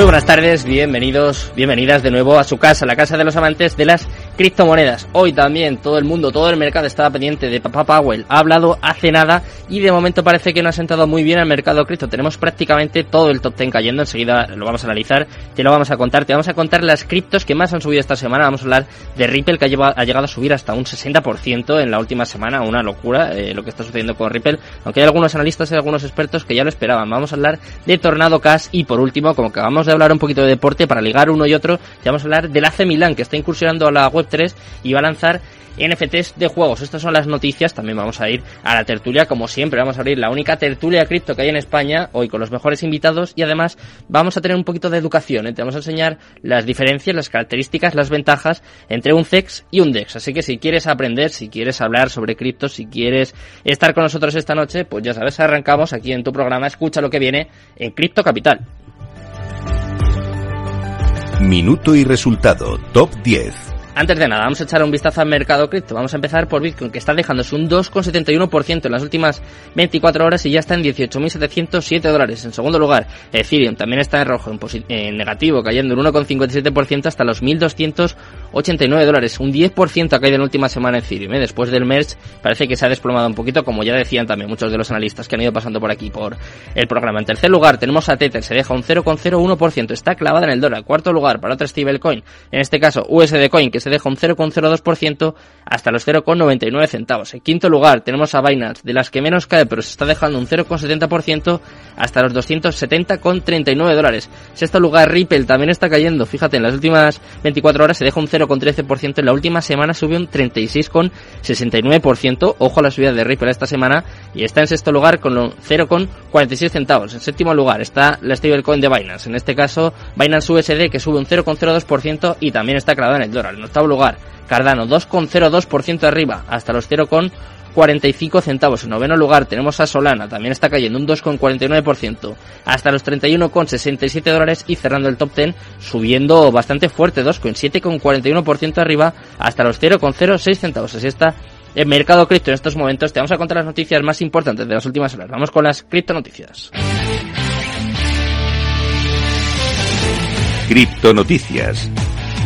Muy buenas tardes, bienvenidos, bienvenidas de nuevo a su casa, la casa de los amantes de las criptomonedas. Hoy también todo el mundo, todo el mercado estaba pendiente de Papá Powell. Ha hablado hace nada y de momento parece que no ha sentado muy bien al mercado cripto. Tenemos prácticamente todo el top 10 cayendo. Enseguida lo vamos a analizar, te lo vamos a contar. Te vamos a contar las criptos que más han subido esta semana. Vamos a hablar de Ripple que ha, llegado a subir hasta un 60% en la última semana. Una locura eh, lo que está sucediendo con Ripple. Aunque hay algunos analistas y algunos expertos que ya lo esperaban. Vamos a hablar de Tornado Cash y por último, como que vamos a hablar un poquito de deporte para ligar uno y otro, ya vamos a hablar del AC Milan que está incursionando a la web 3 y va a lanzar NFTs de juegos. Estas son las noticias. También vamos a ir a la tertulia, como siempre. Vamos a abrir la única tertulia cripto que hay en España, hoy con los mejores invitados. Y además vamos a tener un poquito de educación. ¿eh? Te vamos a enseñar las diferencias, las características, las ventajas entre un CEX y un DEX. Así que si quieres aprender, si quieres hablar sobre cripto, si quieres estar con nosotros esta noche, pues ya sabes, arrancamos aquí en tu programa. Escucha lo que viene en Cripto Capital. Minuto y resultado, top 10. Antes de nada, vamos a echar un vistazo al mercado cripto. Vamos a empezar por Bitcoin, que está dejándose un 2,71% en las últimas 24 horas y ya está en 18.707 dólares. En segundo lugar, Ethereum también está en rojo, en, negativo, cayendo un 1,57% hasta los 1.289 dólares. Un 10% ha caído en la última semana Ethereum. ¿eh? Después del merge parece que se ha desplomado un poquito, como ya decían también muchos de los analistas que han ido pasando por aquí por el programa. En tercer lugar, tenemos a Tether, se deja un 0,01%, está clavada en el dólar. Cuarto lugar, para otra stablecoin, en este caso USD Coin, que se deja un 0,02% hasta los 0,99 centavos. En quinto lugar tenemos a Binance, de las que menos cae, pero se está dejando un 0,70% hasta los 270,39 dólares. Sexto lugar Ripple también está cayendo, fíjate, en las últimas 24 horas se deja un 0,13%, en la última semana subió un 36,69%, ojo a la subida de Ripple esta semana, y está en sexto lugar con 0,46 centavos. En séptimo lugar está la stablecoin de Binance, en este caso Binance USD que sube un 0,02% y también está clavada en el dólar. Octavo lugar, Cardano 2,02% arriba, hasta los 0,45 centavos. En noveno lugar tenemos a Solana, también está cayendo un 2,49%, hasta los 31,67 dólares y cerrando el top 10 subiendo bastante fuerte, 2,7,41% arriba, hasta los 0,06 centavos. Así está el mercado cripto en estos momentos. Te vamos a contar las noticias más importantes de las últimas horas. Vamos con las cripto noticias. Cripto noticias.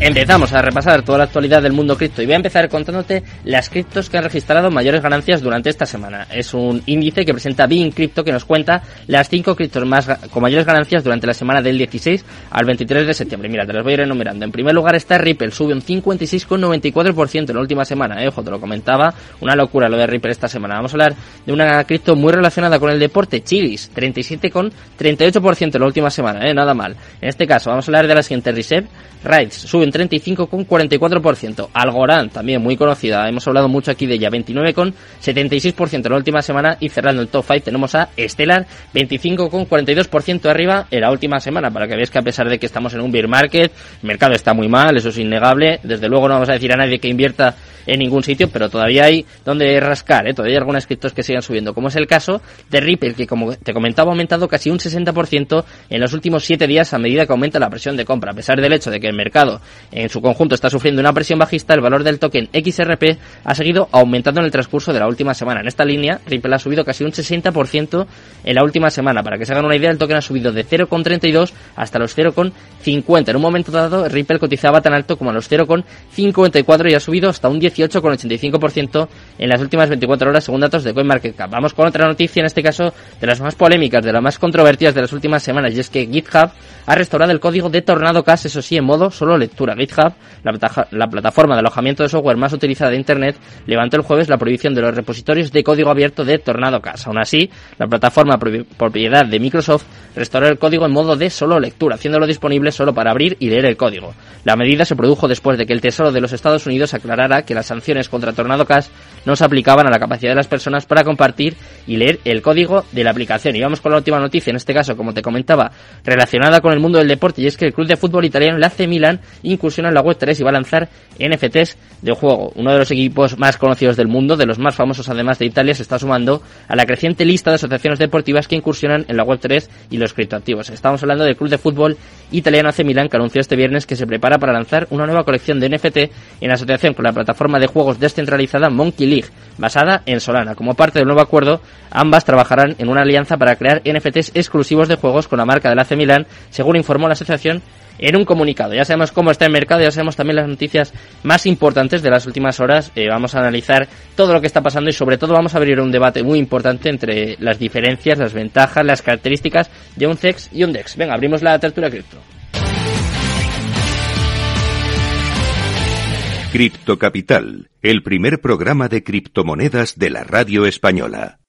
Empezamos a repasar toda la actualidad del mundo cripto y voy a empezar contándote las criptos que han registrado mayores ganancias durante esta semana. Es un índice que presenta Bean Crypto que nos cuenta las 5 criptos más con mayores ganancias durante la semana del 16 al 23 de septiembre. Mira, te las voy a ir enumerando. En primer lugar está Ripple, sube un 56,94% en la última semana. Eh, ojo, te lo comentaba, una locura lo de Ripple esta semana. Vamos a hablar de una cripto muy relacionada con el deporte, Chilis, 37,38% en la última semana, eh, nada mal. En este caso, vamos a hablar de la siguiente Reserve, Rides, sube un 35,44%. Algorand, también muy conocida, hemos hablado mucho aquí de ella, 29,76% en la última semana. Y cerrando el top 5 tenemos a Stellar, 25,42% arriba en la última semana, para que veáis que a pesar de que estamos en un bear market, el mercado está muy mal, eso es innegable, desde luego no vamos a decir a nadie que invierta en ningún sitio, pero todavía hay donde rascar, ¿eh? todavía hay algunos criptos que sigan subiendo, como es el caso de Ripple, que como te comentaba ha aumentado casi un 60% en los últimos 7 días a medida que aumenta la presión de compra, a pesar del hecho de que el mercado en su conjunto está sufriendo una presión bajista, el valor del token XRP ha seguido aumentando en el transcurso de la última semana. En esta línea, Ripple ha subido casi un 60% en la última semana. Para que se hagan una idea, el token ha subido de 0,32 hasta los 0,50. En un momento dado, Ripple cotizaba tan alto como a los 0,54 y ha subido hasta un 18,85% en las últimas 24 horas, según datos de CoinMarketCap. Vamos con otra noticia, en este caso de las más polémicas, de las más controvertidas de las últimas semanas, y es que GitHub ha restaurado el código de Tornado Cash, eso sí, en modo solo lectura. GitHub, la, plataforma de alojamiento de software más utilizada de Internet, levantó el jueves la prohibición de los repositorios de código abierto de Tornado Cash. Aún así, la plataforma propiedad de Microsoft restauró el código en modo de solo lectura, haciéndolo disponible solo para abrir y leer el código. La medida se produjo después de que el Tesoro de los Estados Unidos aclarara que las sanciones contra Tornado Cash no se aplicaban a la capacidad de las personas para compartir y leer el código de la aplicación. Y vamos con la última noticia, en este caso, como te comentaba, relacionada con el mundo del deporte, y es que el club de fútbol italiano, el AC Milan, incursiona en la web 3 y va a lanzar NFTs de juego. Uno de los equipos más conocidos del mundo, de los más famosos además de Italia, se está sumando a la creciente lista de asociaciones deportivas que incursionan en la web 3 y los criptoactivos. Estamos hablando del club de fútbol italiano AC Milan que anunció este viernes que se prepara para lanzar una nueva colección de NFT en asociación con la plataforma de juegos descentralizada Monkey League, basada en Solana. Como parte del nuevo acuerdo, ambas trabajarán en una alianza para crear NFTs exclusivos de juegos con la marca del AC Milan, según informó la asociación en un comunicado. Ya sabemos cómo está el mercado, ya sabemos también las noticias más importantes de las últimas horas. Eh, vamos a analizar todo lo que está pasando y sobre todo vamos a abrir un debate muy importante entre las diferencias, las ventajas, las características de un CEX y un DEX. Venga, abrimos la tertulia cripto. Cripto Capital, el primer programa de criptomonedas de la radio española.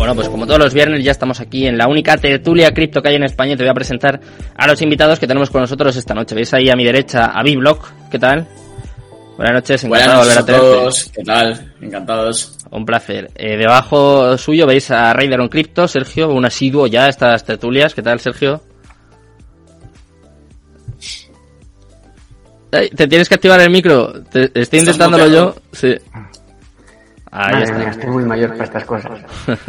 Bueno, pues como todos los viernes ya estamos aquí en la única tertulia cripto que hay en España y te voy a presentar a los invitados que tenemos con nosotros esta noche. Veis ahí a mi derecha a Biblock, ¿qué tal? Buenas noches, encantado Buenas de volver a noches a tenerte. todos, ¿qué tal? Encantados. Un placer. Eh, debajo suyo veis a Raider on Crypto, Sergio, un asiduo ya a estas tertulias. ¿Qué tal, Sergio? Ay, te tienes que activar el micro. Te- estoy ¿Estás intentándolo yo. Sí. Ahí Madre está. mía, estoy muy mayor para estas cosas.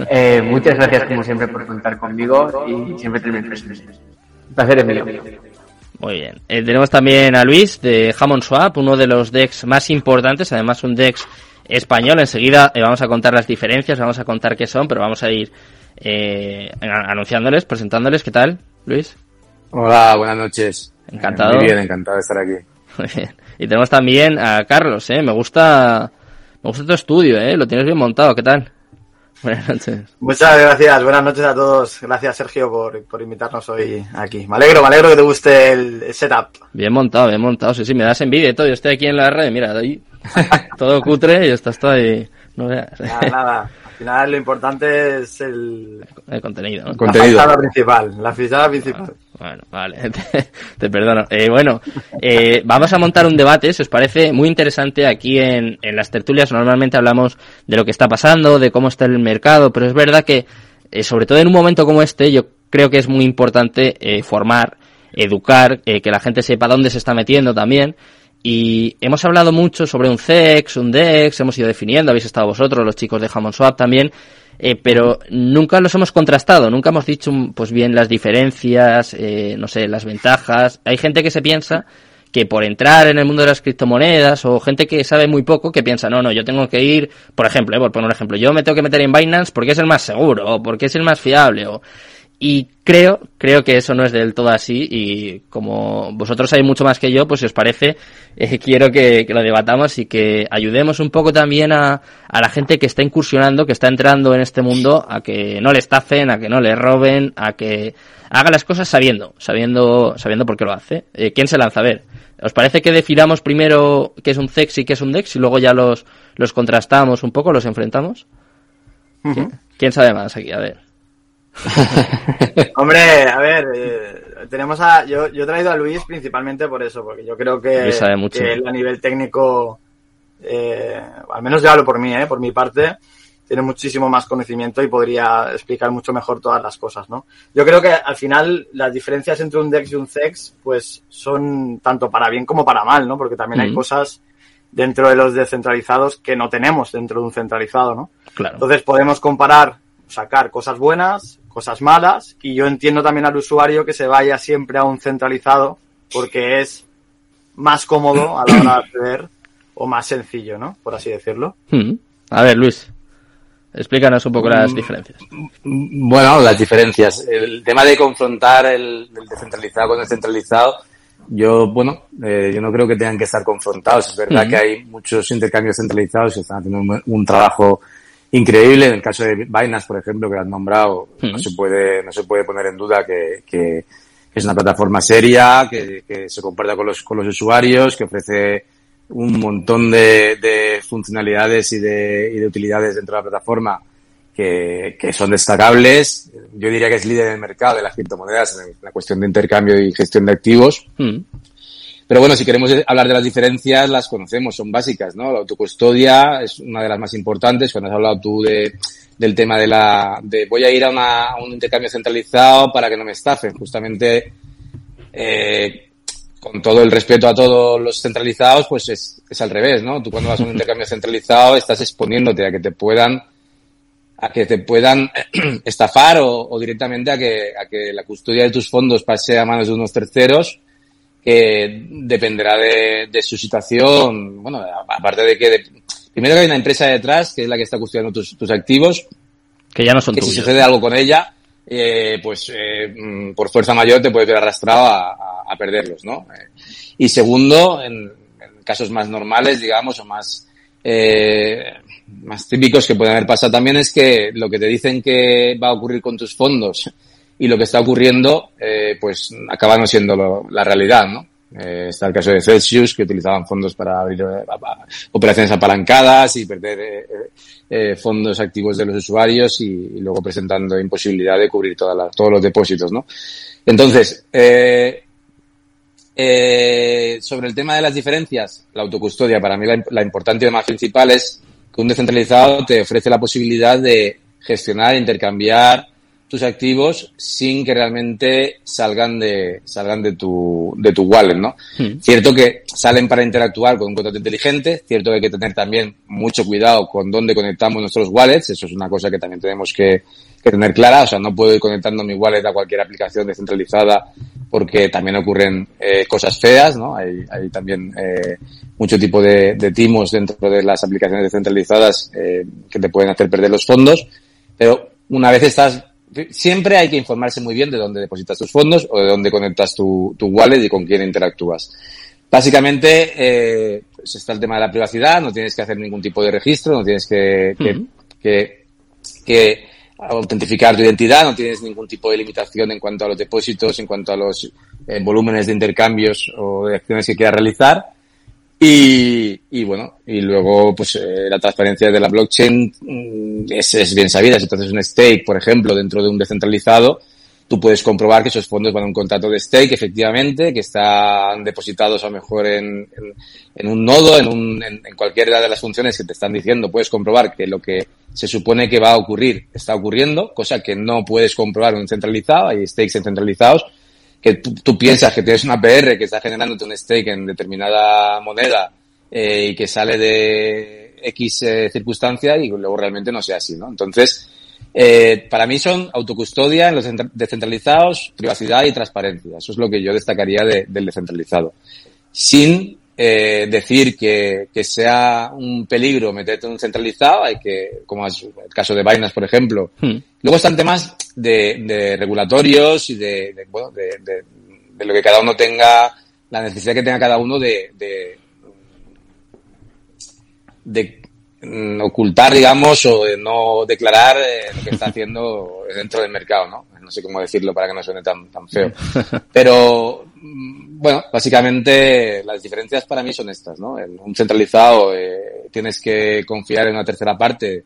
Eh, muchas gracias, como siempre, por contar conmigo y siempre tenerme presente. Un placer es mío. Muy bien. Eh, tenemos también a Luis de Hammond Swap, uno de los decks más importantes, además un dex español. Enseguida eh, vamos a contar las diferencias, vamos a contar qué son, pero vamos a ir eh, anunciándoles, presentándoles. ¿Qué tal, Luis? Hola, buenas noches. Encantado. Eh, Muy bien, encantado de estar aquí. Muy bien. Y tenemos también a Carlos, ¿eh? Me gusta, me gusta tu estudio, ¿eh? Lo tienes bien montado, ¿qué tal? Buenas noches. Muchas gracias, buenas noches a todos. Gracias Sergio por, por invitarnos hoy aquí. Me alegro, me alegro que te guste el, el setup. Bien montado, bien montado. Sí, sí, me das envidia y todo. Yo estoy aquí en la red, mira, ahí todo cutre y estás todo ahí. No veas. Nada, nada. Al final lo importante es el, El contenido, ¿no? Contenido. la fachada principal. La fachada principal. Bueno, vale, te, te perdono. Eh, bueno, eh, vamos a montar un debate, si os parece, muy interesante aquí en, en las tertulias. Normalmente hablamos de lo que está pasando, de cómo está el mercado, pero es verdad que, eh, sobre todo en un momento como este, yo creo que es muy importante eh, formar, educar, eh, que la gente sepa dónde se está metiendo también. Y hemos hablado mucho sobre un CEX, un DEX, hemos ido definiendo, habéis estado vosotros, los chicos de Hammond Swap también, eh, pero nunca los hemos contrastado, nunca hemos dicho mm, pues bien las diferencias, eh, no sé, las ventajas. Hay gente que se piensa que por entrar en el mundo de las criptomonedas o gente que sabe muy poco que piensa, no, no, yo tengo que ir, por ejemplo, eh, por poner un ejemplo, yo me tengo que meter en Binance porque es el más seguro o porque es el más fiable o y creo, creo que eso no es del todo así y como vosotros sabéis mucho más que yo, pues si os parece, eh, quiero que, que lo debatamos y que ayudemos un poco también a, a la gente que está incursionando, que está entrando en este mundo, a que no le estafen, a que no le roben, a que haga las cosas sabiendo, sabiendo, sabiendo por qué lo hace. Eh, ¿Quién se lanza? A ver, ¿os parece que definamos primero qué es un CEX y qué es un DEX y luego ya los, los contrastamos un poco, los enfrentamos? ¿Quién, quién sabe más aquí? A ver. Hombre, a ver, eh, tenemos a. Yo, yo he traído a Luis principalmente por eso, porque yo creo que, sabe mucho. que él a nivel técnico, eh, al menos yo hablo por mí, eh, por mi parte, tiene muchísimo más conocimiento y podría explicar mucho mejor todas las cosas, ¿no? Yo creo que al final las diferencias entre un DEX y un CEX, pues son tanto para bien como para mal, ¿no? Porque también hay cosas dentro de los descentralizados que no tenemos dentro de un centralizado, ¿no? Claro. Entonces podemos comparar, sacar cosas buenas, cosas malas, y yo entiendo también al usuario que se vaya siempre a un centralizado porque es más cómodo a la hora de acceder o más sencillo, ¿no? Por así decirlo. Mm. A ver, Luis, explícanos un poco las diferencias. Bueno, las diferencias. El tema de confrontar el, el descentralizado con el centralizado, yo, bueno, eh, yo no creo que tengan que estar confrontados. Es verdad que hay muchos intercambios centralizados que están haciendo un, un trabajo increíble. En el caso de Binance, por ejemplo, que lo has nombrado, no se puede, no se puede poner en duda que, que es una plataforma seria, que, que se comporta con los, con los usuarios, que ofrece un montón de, de funcionalidades y de, y de utilidades dentro de la plataforma que, que son destacables. Yo diría que es líder del mercado de las criptomonedas en la cuestión de intercambio y gestión de activos. Mm. Pero bueno, si queremos hablar de las diferencias, las conocemos, son básicas, ¿no? La autocustodia es una de las más importantes. Cuando has hablado tú de, del tema de la, de voy a ir a, un intercambio centralizado para que no me estafen. Justamente, eh, con todo el respeto a todos los centralizados, pues es, es al revés, ¿no? Tú cuando vas a un intercambio centralizado estás exponiéndote a que te puedan a que te puedan estafar o, directamente a que, a que la custodia de tus fondos pase a manos de unos terceros que dependerá de, de su situación. Bueno, aparte de que, de, primero que hay una empresa detrás que es la que está custodiando tus, tus activos. Que ya no son que tuyos. si sucede algo con ella, eh, pues eh, por fuerza mayor te puede ver arrastrado a, a, a perderlos, ¿no? Eh, y segundo, en, en, casos más normales, digamos, o más eh, más típicos que pueden haber pasado también es que lo que te dicen que va a ocurrir con tus fondos y lo que está ocurriendo, eh, pues acaba no siendo lo, la realidad, ¿no? Eh, está el caso de Celsius, que utilizaban fondos para abrir eh, operaciones apalancadas y perder eh, fondos activos de los usuarios y, luego presentando imposibilidad de cubrir todas las, todos los depósitos, ¿no? Entonces, sobre el tema de las diferencias, la autocustodia, para mí la, la importante y más principal es que un descentralizado te ofrece la posibilidad de gestionar, intercambiar tus activos sin que realmente salgan de salgan de tu de tu wallet, ¿no? Mm. Cierto que salen para interactuar con un contrato inteligente, cierto que hay que tener también mucho cuidado con dónde conectamos nuestros wallets, eso es una cosa que también tenemos que, que tener clara, o sea, no puedo ir conectando mi wallet a cualquier aplicación descentralizada porque también ocurren eh, cosas feas, ¿no? Hay, hay también eh, mucho tipo de, de, timos dentro de las aplicaciones descentralizadas eh, que te pueden hacer perder los fondos, pero una vez estás siempre hay que informarse muy bien de dónde depositas tus fondos o de dónde conectas tu, tu wallet y con quién interactúas. Básicamente, eh, pues está el tema de la privacidad, no tienes que hacer ningún tipo de registro, no tienes que, que, uh -huh. que, que, autentificar tu identidad, no tienes ningún tipo de limitación en cuanto a los depósitos, en cuanto a los eh, volúmenes de intercambios o de acciones que quieras realizar. Y, y, bueno, y luego pues eh, la transparencia de la blockchain mm, es, bien sabida. Si tú haces un stake, por ejemplo, dentro de un descentralizado, tú puedes comprobar que esos fondos van a un contrato de stake, efectivamente, que están depositados a lo mejor en, en, un nodo, en, un, en, cualquiera de las funciones que te están diciendo. Puedes comprobar que lo que se supone que va a ocurrir está ocurriendo, cosa que no puedes comprobar en un centralizado. Hay stakes en centralizados que tú, piensas que tienes una PR que está generándote un stake en determinada moneda eh, y que sale de X eh, circunstancia y luego realmente no sea así, ¿no? Entonces, eh, para mí son autocustodia en los descentralizados, privacidad y transparencia. Eso es lo que yo destacaría de, del descentralizado. Sin eh, decir que, que, sea un peligro meterte en un centralizado, hay que, como es el caso de Binance, por ejemplo. Hmm. Luego están temas de, de regulatorios y de, de bueno, de, de, lo que cada uno tenga, la necesidad que tenga cada uno de, de, mm, ocultar, digamos, o de no declarar eh, lo que está haciendo dentro del mercado, ¿no? No sé cómo decirlo para que no suene tan, tan feo. Pero, bueno, básicamente las diferencias para mí son estas, ¿no? En un centralizado eh, tienes que confiar en una tercera parte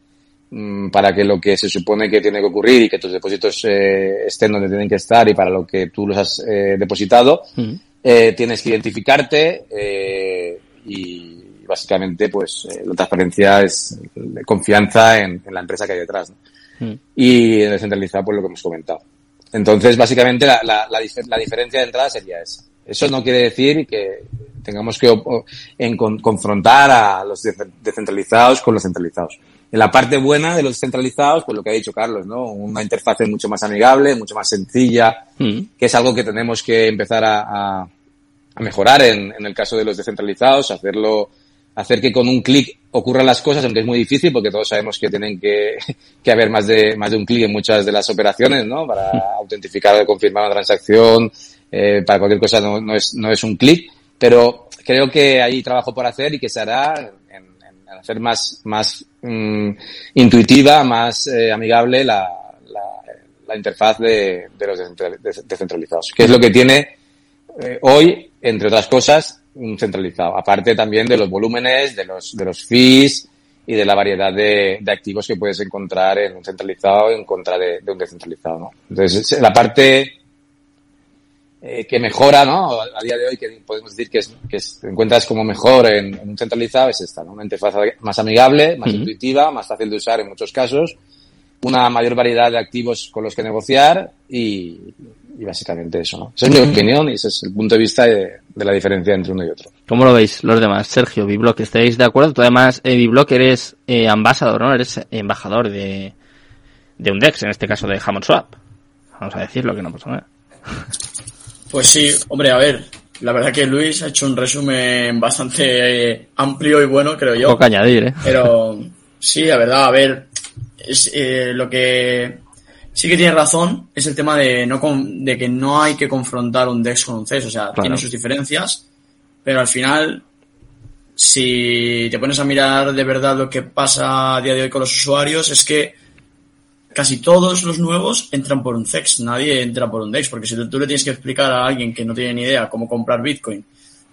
mmm, para que lo que se supone que tiene que ocurrir y que tus depósitos eh, estén donde tienen que estar y para lo que tú los has eh, depositado, mm. tienes que identificarte y básicamente pues la transparencia es confianza en, en, la empresa que hay detrás. ¿no? Mm. Y en descentralizado, pues lo que hemos comentado. Entonces, básicamente, la, la, la, la, diferencia de entrada sería esa. Eso no quiere decir que tengamos que en, con, confrontar a los descentralizados con los centralizados. En la parte buena de los centralizados, pues lo que ha dicho Carlos, ¿no? Una interfaz mucho más amigable, mucho más sencilla, mm. que es algo que tenemos que empezar a, a, a mejorar en, en, el caso de los descentralizados, hacerlo hacer que con un clic ocurran las cosas, aunque es muy difícil porque todos sabemos que tienen que, que haber más de, más de un clic en muchas de las operaciones, ¿no? Para autentificar o confirmar una transacción, eh, para cualquier cosa no, no es, no es un clic, pero creo que hay trabajo por hacer y que se hará en, hacer más, más mm, intuitiva, más eh, amigable la, la, la, interfaz de, de los descentralizados, que es lo que tiene eh, hoy, entre otras cosas, un centralizado. Aparte también de los volúmenes, de los, de los fees y de la variedad de, de activos que puedes encontrar en un centralizado en contra de, de un descentralizado, ¿no? Entonces, la parte eh, que mejora, ¿no? A día de hoy, que podemos decir que, es, que te encuentras como mejor en, un centralizado, es esta, ¿no? Una interfaz más amigable, más intuitiva, más fácil de usar en muchos casos, una mayor variedad de activos con los que negociar y, básicamente eso, ¿no? Esa es mi opinión y ese es el punto de vista de, la diferencia entre uno y otro. ¿Cómo lo veis los demás? Sergio, Biblock, ¿estáis de acuerdo? Tú además, eh, Biblock, eres eh, ambasador, ¿no? Eres embajador de, de un DEX, en este caso de Hammond Swap. Vamos a decirlo, que no pasa nada. Pues sí, hombre, a ver, la verdad que Luis ha hecho un resumen bastante eh, amplio y bueno, creo yo. Poco añadir, ¿eh? Pero sí, la verdad, a ver, es eh, lo que sí que tiene razón es el tema de no de que no hay que confrontar un DEX con un CES, o sea, tiene sus diferencias, pero al final si te pones a mirar de verdad lo que pasa a día de hoy con los usuarios es que casi todos los nuevos entran por un CEX, nadie entra por un DEX, porque si tú le tienes que explicar a alguien que no tiene ni idea cómo comprar Bitcoin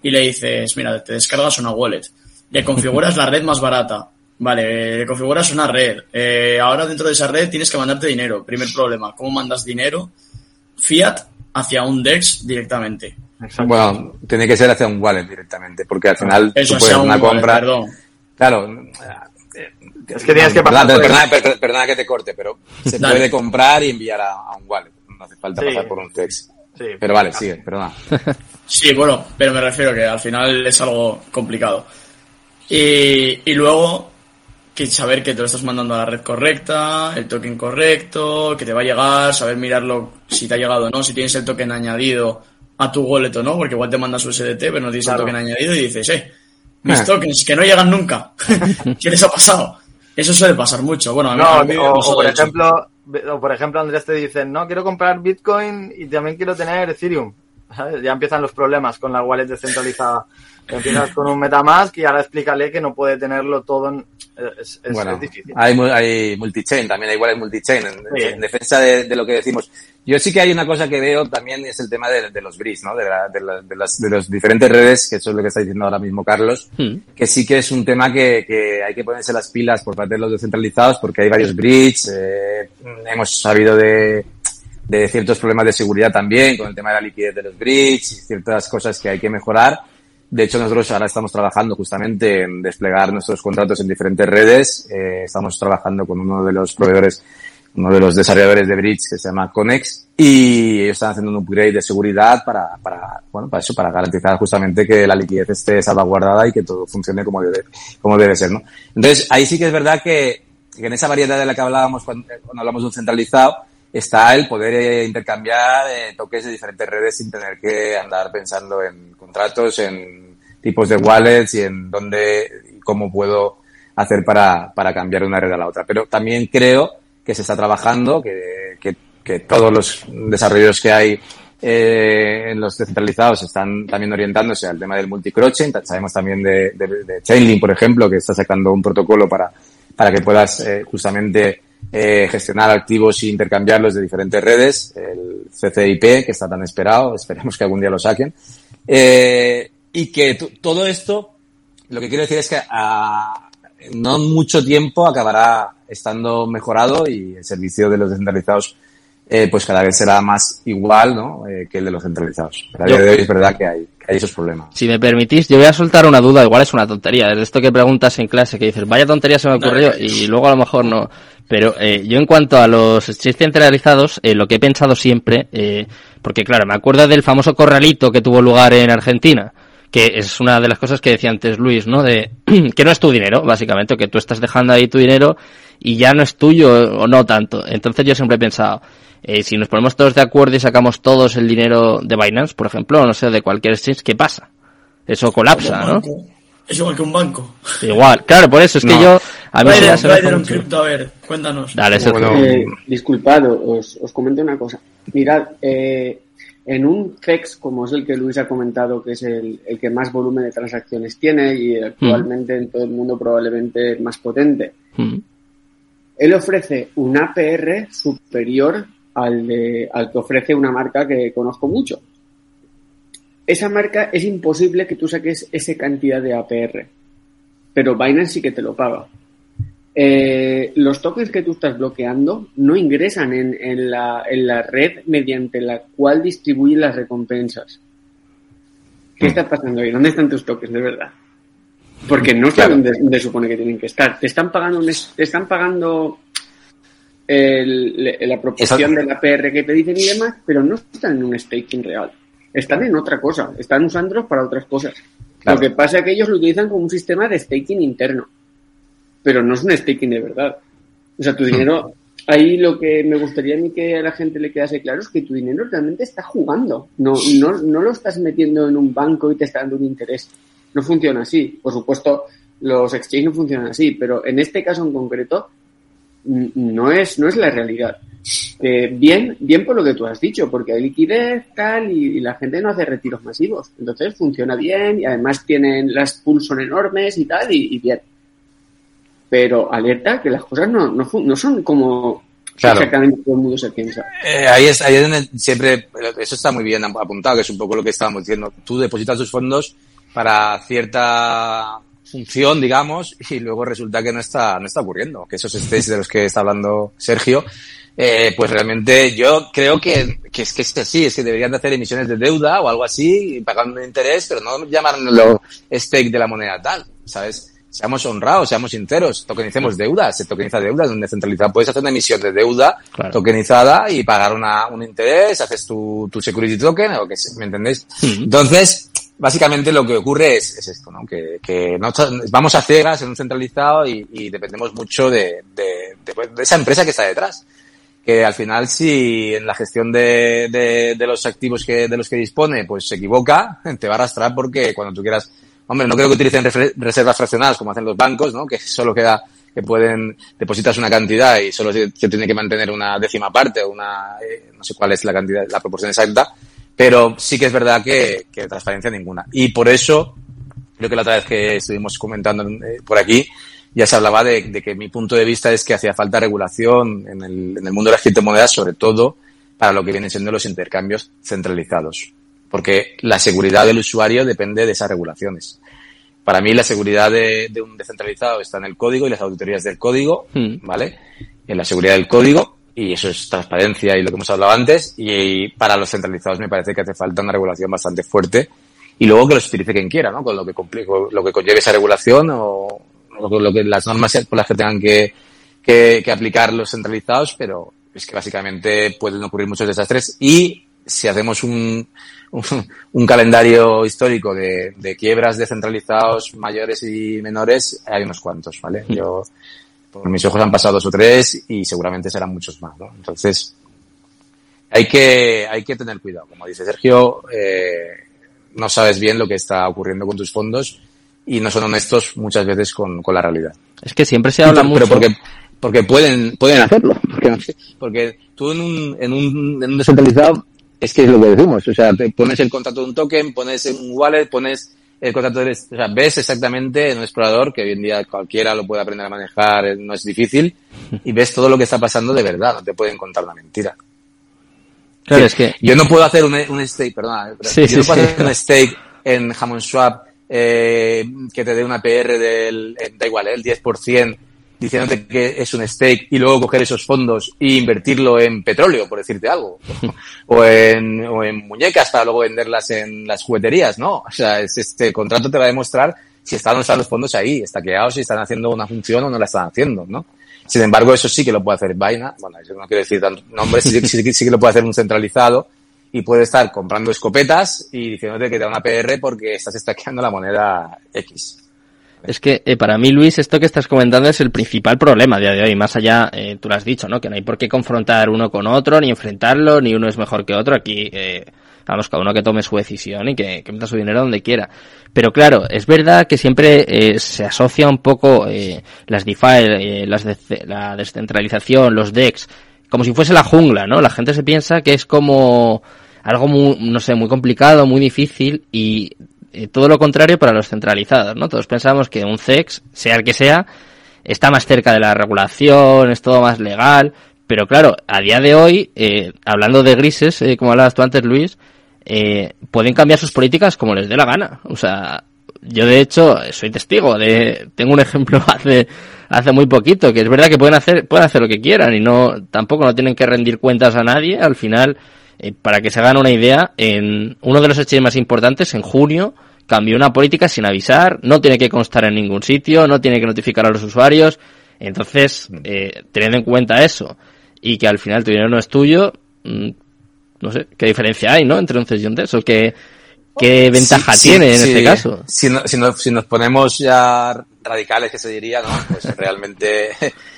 y le dices, mira, te descargas una wallet, le configuras la red más barata, vale, le configuras una red, eh, ahora dentro de esa red tienes que mandarte dinero, primer problema, ¿cómo mandas dinero? Fiat hacia un DEX directamente. Bueno, tiene que ser hacia un wallet directamente, porque al final Eso, tú puedes una compra. perdón. Claro, es que tienes que pasar. Perdona, que te corte, pero se puede comprar y enviar a, un wallet. No hace falta pasar por un text. Sí, pero vale, sigue, perdona. Sí, bueno, pero me refiero que al final es algo complicado. Y, y luego, que saber que te lo estás mandando a la red correcta, el token correcto, que te va a llegar, saber mirarlo si te ha llegado o no, si tienes el token añadido a tu wallet o no, porque igual te mandas su SDT, pero no tienes el token añadido y dices, eh, mis eh. tokens que no llegan nunca. ¿Qué les ha pasado? Eso suele pasar mucho. Bueno, a mí, o, por ejemplo, o por ejemplo, Andrés te dicen, no, quiero comprar Bitcoin y también quiero tener Ethereum. Ya empiezan los problemas con la wallet descentralizada. Empiezas con un MetaMask y ahora explícale que no puede tenerlo todo en... Es, bueno, difícil. Hay, hay multichain, también hay igual multichain. En, defensa de, lo que decimos. Yo sí que hay una cosa que veo también es el tema de, los bridge, ¿no? De, de, las, de los diferentes redes, que eso es lo que está diciendo ahora mismo Carlos, hmm. que sí que es un tema que, que hay que ponerse las pilas por parte de los descentralizados porque hay varios bridge, eh, hemos sabido de, de ciertos problemas de seguridad también con el tema de la liquidez de los bridge y ciertas cosas que hay que mejorar. De hecho, nosotros ahora estamos trabajando justamente en desplegar nuestros contratos en diferentes redes. Eh, estamos trabajando con uno de los proveedores uno de los desarrolladores de Bridge que se llama Conex y ellos están haciendo un upgrade de seguridad para, para, bueno, para eso, para garantizar justamente que la liquidez esté salvaguardada y que todo funcione como debe, como debe ser, ¿no? Entonces, ahí sí que es verdad que, en esa variedad de la que hablábamos cuando, cuando hablamos de un centralizado, está el poder eh, intercambiar eh, toques de diferentes redes sin tener que andar pensando en contratos, en tipos de wallets y en dónde y cómo puedo hacer para, para cambiar una red a la otra. Pero también creo que se está trabajando, que, que, que todos los desarrollos que hay eh, en los descentralizados están también orientándose al tema del multicroching. Sabemos también de, de, de, Chainlink, por ejemplo, que está sacando un protocolo para, para que puedas eh, justamente eh, gestionar activos e intercambiarlos de diferentes redes, el CCIP, que está tan esperado, esperemos que algún día lo saquen. Eh, y que todo esto, lo que quiero decir es que a, no mucho tiempo acabará estando mejorado y el servicio de los descentralizados eh, pues cada vez será más igual ¿no? Eh, que el de los centralizados. Pero a día de hoy es verdad que hay, hay esos problemas. Si me permitís, yo voy a soltar una duda, igual es una tontería, es esto que preguntas en clase, que dices, vaya tontería se me ocurrió y luego a lo mejor no. Pero eh, yo en cuanto a los exchanges centralizados, eh, lo que he pensado siempre, eh, porque claro, me acuerdo del famoso corralito que tuvo lugar en Argentina, que es una de las cosas que decía antes Luis, ¿no? De que no es tu dinero, básicamente, que tú estás dejando ahí tu dinero y ya no es tuyo o no tanto. Entonces yo siempre he pensado, eh, si nos ponemos todos de acuerdo y sacamos todos el dinero de Binance, por ejemplo, o no sé, de cualquier exchange, ¿qué pasa? Eso colapsa, ¿no? Es igual que un banco. Igual, claro, por eso es que yo... A ver, un cripto, a ver, cuéntanos. Dale, eh, disculpad, os, os comento una cosa. Mirad, eh, en un FEX, como es el que Luis ha comentado, que es el, que más volumen de transacciones tiene y actualmente en todo el mundo probablemente más potente, mm. él ofrece un APR superior al, de, al que ofrece una marca que conozco mucho. Esa marca es imposible que tú saques esa cantidad de APR, pero Binance sí que te lo paga. Eh, los tokens que tú estás bloqueando no ingresan en, en, la, en la red mediante la cual distribuyen las recompensas. ¿Qué está pasando ahí? ¿Dónde están tus tokens de verdad? Porque no saben dónde, supone que tienen que estar. Te están pagando, te están pagando el, la proporción de la PR que te dicen y demás, pero no están en un staking real. Están en otra cosa. Están usándolos para otras cosas. Lo que pasa es que ellos lo utilizan como un sistema de staking interno. Pero no es un staking de verdad. O sea, tu dinero ahí lo que me gustaría a mí que a la gente le quedase claro es que tu dinero realmente está jugando. No, no, no lo estás metiendo en un banco y te está dando un interés. No funciona así. Por supuesto, los exchanges no funcionan así, pero en este caso en concreto no es, no es la realidad. Bien, bien por lo que tú has dicho, porque hay liquidez, tal, y, la gente no hace retiros masivos. Entonces funciona bien y además tienen, las pools son enormes y tal, y bien pero alerta que las cosas no, no, no son como exactamente todo el mundo se piensa. Eh, ahí, es, ahí es donde siempre, eso está muy bien apuntado, que es un poco lo que estábamos diciendo. Tú depositas tus fondos para cierta función, digamos, y luego resulta que no está, no está ocurriendo. Que esos estéis de los que está hablando Sergio, eh, pues realmente yo creo que, que es que es así, es que deberían de hacer emisiones de deuda o algo así, pagando interés, pero no llamarlo stake de la moneda tal, ¿sabes? seamos honrados, seamos sinceros, tokenicemos deuda, se tokeniza deuda, donde centralizado puedes hacer una emisión de deuda tokenizada y pagar una, un interés, haces tu, tu security token o que ¿me entendéis? Entonces, básicamente lo que ocurre es, es esto, ¿no? Que, que no, vamos a ciegas en un centralizado y, y dependemos mucho de, de, de, esa empresa que está detrás. Que al final, si en la gestión de, de, los activos que, de los que dispone, pues se equivoca, te va a arrastrar porque cuando tú quieras Hombre, no creo que utilicen reservas fraccionadas como hacen los bancos, ¿no? Que solo queda que pueden depositas una cantidad y solo se, tiene que mantener una décima parte o una eh, no sé cuál es la cantidad la proporción exacta pero sí que es verdad que, que transparencia ninguna y por eso creo que la otra vez que estuvimos comentando eh, por aquí ya se hablaba de, de, que mi punto de vista es que hacía falta regulación en el, en el mundo de las criptomonedas sobre todo para lo que vienen siendo los intercambios centralizados porque la seguridad del usuario depende de esas regulaciones. Para mí la seguridad de, un descentralizado está en el código y las auditorías del código, hmm. ¿vale? En la seguridad del código y eso es transparencia y lo que hemos hablado antes y, para los centralizados me parece que hace falta una regulación bastante fuerte y luego que los utilice quien quiera, ¿no? Con lo que lo que conlleve esa regulación o, lo que las normas por las que tengan que, que, que aplicar los centralizados, pero es que básicamente pueden ocurrir muchos desastres y si hacemos un, un, calendario histórico de, de, quiebras descentralizados mayores y menores, hay unos cuantos, ¿vale? Mm. Yo, por mis ojos han pasado dos o tres y seguramente serán muchos más, ¿no? Entonces, hay que, hay que tener cuidado. Como dice Sergio, eh, no sabes bien lo que está ocurriendo con tus fondos y no son honestos muchas veces con, con la realidad. Es que siempre se habla mucho. Pero porque, porque pueden, pueden hacerlo. Porque, porque tú en un, en un, en un descentralizado es que es lo que decimos, o sea, te pones el contrato de un token, pones un wallet, pones el contrato de, o sea, ves exactamente en un explorador, que hoy en día cualquiera lo puede aprender a manejar, no es difícil, y ves todo lo que está pasando de verdad, no te pueden contar una mentira. Claro, es que... Yo no puedo hacer un, un stake, perdona, yo no puedo hacer un stake en Hammond Swap, eh, que te dé una PR del, eh, da igual, eh, el 10%, diciéndote que es un stake y luego coger esos fondos e invertirlo en petróleo, por decirte algo, o en, o en muñecas para luego venderlas en las jugueterías, ¿no? O sea, es, este contrato te va a demostrar si están o no están los fondos ahí, estaqueados, si están haciendo una función o no la están haciendo, ¿no? Sin embargo, eso sí que lo puede hacer Vaina, bueno, yo no quiero decir tantos nombres, sí, sí, sí que lo puede hacer un centralizado y puede estar comprando escopetas y diciéndote que te da una PR porque estás estaqueando la moneda X. Es que eh, para mí, Luis, esto que estás comentando es el principal problema a día de hoy. Más allá, eh, tú lo has dicho, ¿no? Que no hay por qué confrontar uno con otro, ni enfrentarlo, ni uno es mejor que otro. Aquí, eh, vamos, cada uno que tome su decisión y que, que meta su dinero donde quiera. Pero claro, es verdad que siempre eh, se asocia un poco eh, las DeFi, las de, la descentralización, los DEX, como si fuese la jungla, ¿no? La gente se piensa que es como algo muy, no sé, muy complicado, muy difícil y eh, todo lo contrario para los centralizados, ¿no? Todos pensamos que un CEX, sea el que sea, está más cerca de la regulación, es todo más legal, pero claro, a día de hoy, eh, hablando de grises, eh, como hablabas tú antes, Luis, eh, pueden cambiar sus políticas como les dé la gana. O sea, yo de hecho soy testigo de, tengo un ejemplo hace, hace muy poquito, que es verdad que pueden hacer, pueden hacer lo que quieran y no, tampoco no tienen que rendir cuentas a nadie. Al final, eh, para que se hagan una idea, en uno de los exchanges más importantes, en junio, cambió una política sin avisar, no tiene que constar en ningún sitio, no tiene que notificar a los usuarios. Entonces, eh, teniendo en cuenta eso y que al final tu dinero no es tuyo, mm, no sé, ¿qué diferencia hay, no? Entre un CES y un DES o qué, ventaja tiene en este caso. Si, si, nos, si nos ponemos ya radicales, que se diría, ¿no? Pues realmente...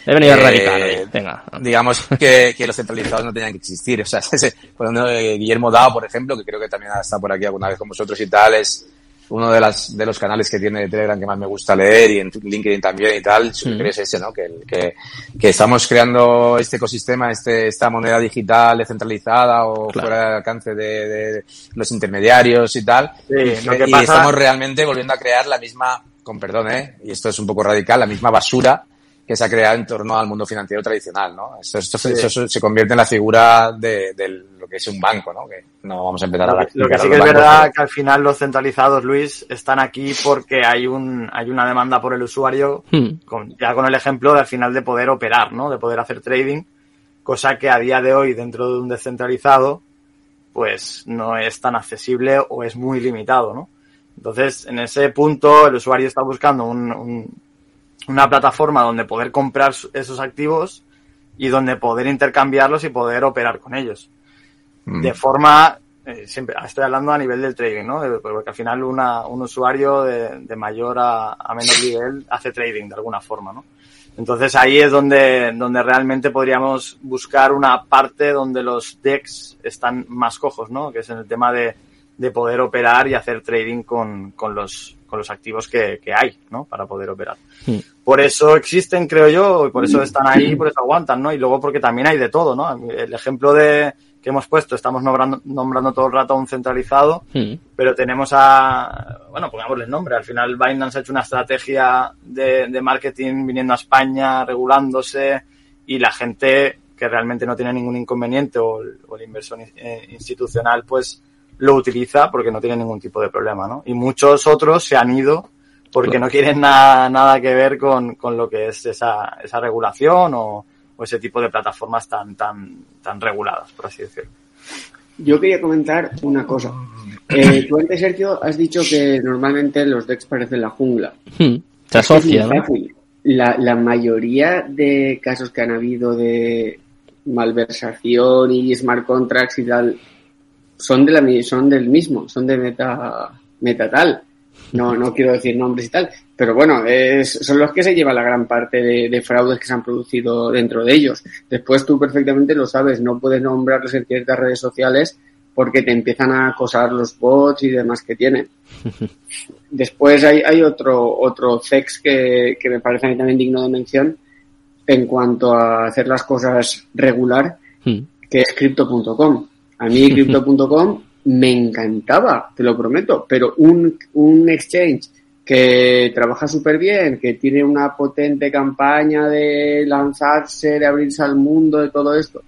He venido eh, radical, venga. Digamos que, que, los centralizados no tenían que existir. O sea, por ejemplo, Guillermo Dao, por ejemplo, que creo que también ha estado por aquí alguna vez con vosotros y tal, es uno de, las, de los canales que tiene Telegram que más me gusta leer y en LinkedIn también y tal, su es ese, ¿no? Que, que, que, estamos creando este ecosistema, este, esta moneda digital descentralizada o fuera del alcance de, de, los intermediarios y tal. y, estamos realmente volviendo a crear la misma, con perdón, ¿eh? Y esto es un poco radical, la misma basura que se ha creado en torno al mundo financiero tradicional, ¿no? Esto, esto, eso se convierte en la figura de, de, lo que es un banco, ¿no? Que no vamos a empezar a Lo que sí que es verdad que al final los centralizados, Luis, están aquí porque hay un hay una demanda por el usuario, hmm. con, ya con el ejemplo de al final de poder operar, ¿no? De poder hacer trading, cosa que a día de hoy dentro de un descentralizado, pues no es tan accesible o es muy limitado, ¿no? Entonces, en ese punto, el usuario está buscando un, un una plataforma donde poder comprar esos activos y donde poder intercambiarlos y poder operar con ellos. Mm. De forma, eh, siempre estoy hablando a nivel del trading, ¿no? porque al final una, un usuario de, de mayor a, a, menor nivel hace trading de alguna forma, ¿no? Entonces ahí es donde, donde realmente podríamos buscar una parte donde los DEX están más cojos, ¿no? Que es en el tema de, de poder operar y hacer trading con, con los, con los activos que, que hay, ¿no? Para poder operar. Hmm. Por eso existen, creo yo, y por eso están ahí, por eso aguantan, ¿no? Y luego porque también hay de todo, ¿no? El ejemplo de que hemos puesto, estamos nombrando, nombrando todo el rato a un centralizado, hmm. pero tenemos a, bueno, pongámosle el nombre, al final Binance ha hecho una estrategia de, de marketing viniendo a España, regulándose, y la gente que realmente no tiene ningún inconveniente o, o el inversor eh, institucional, pues lo utiliza porque no tiene ningún tipo de problema, ¿no? Y muchos otros se han ido porque no quieren nada, nada que ver con, con lo que es esa, esa regulación o, o, ese tipo de plataformas tan, tan, tan reguladas, por así decirlo. Yo quería comentar una cosa. Eh, tú antes, Sergio, has dicho que normalmente los DEX parecen la jungla. Hmm, se asocia, ¿no? La, la mayoría de casos que han habido de malversación y smart contracts y tal son, de la, son del mismo, son de meta, meta tal. No, no quiero decir nombres y tal, pero bueno, es, son los que se llevan la gran parte de, de, fraudes que se han producido dentro de ellos. Después tú perfectamente lo sabes, no puedes nombrarlos en ciertas redes sociales porque te empiezan a acosar los bots y demás que tienen. Después hay, hay otro, otro sex que, que me parece también digno de mención en cuanto a hacer las cosas regular, hmm. que es crypto.com. A mí Crypto.com me encantaba, te lo prometo, pero un, un exchange que trabaja súper bien, que tiene una potente campaña de lanzarse, de abrirse al mundo, de todo esto,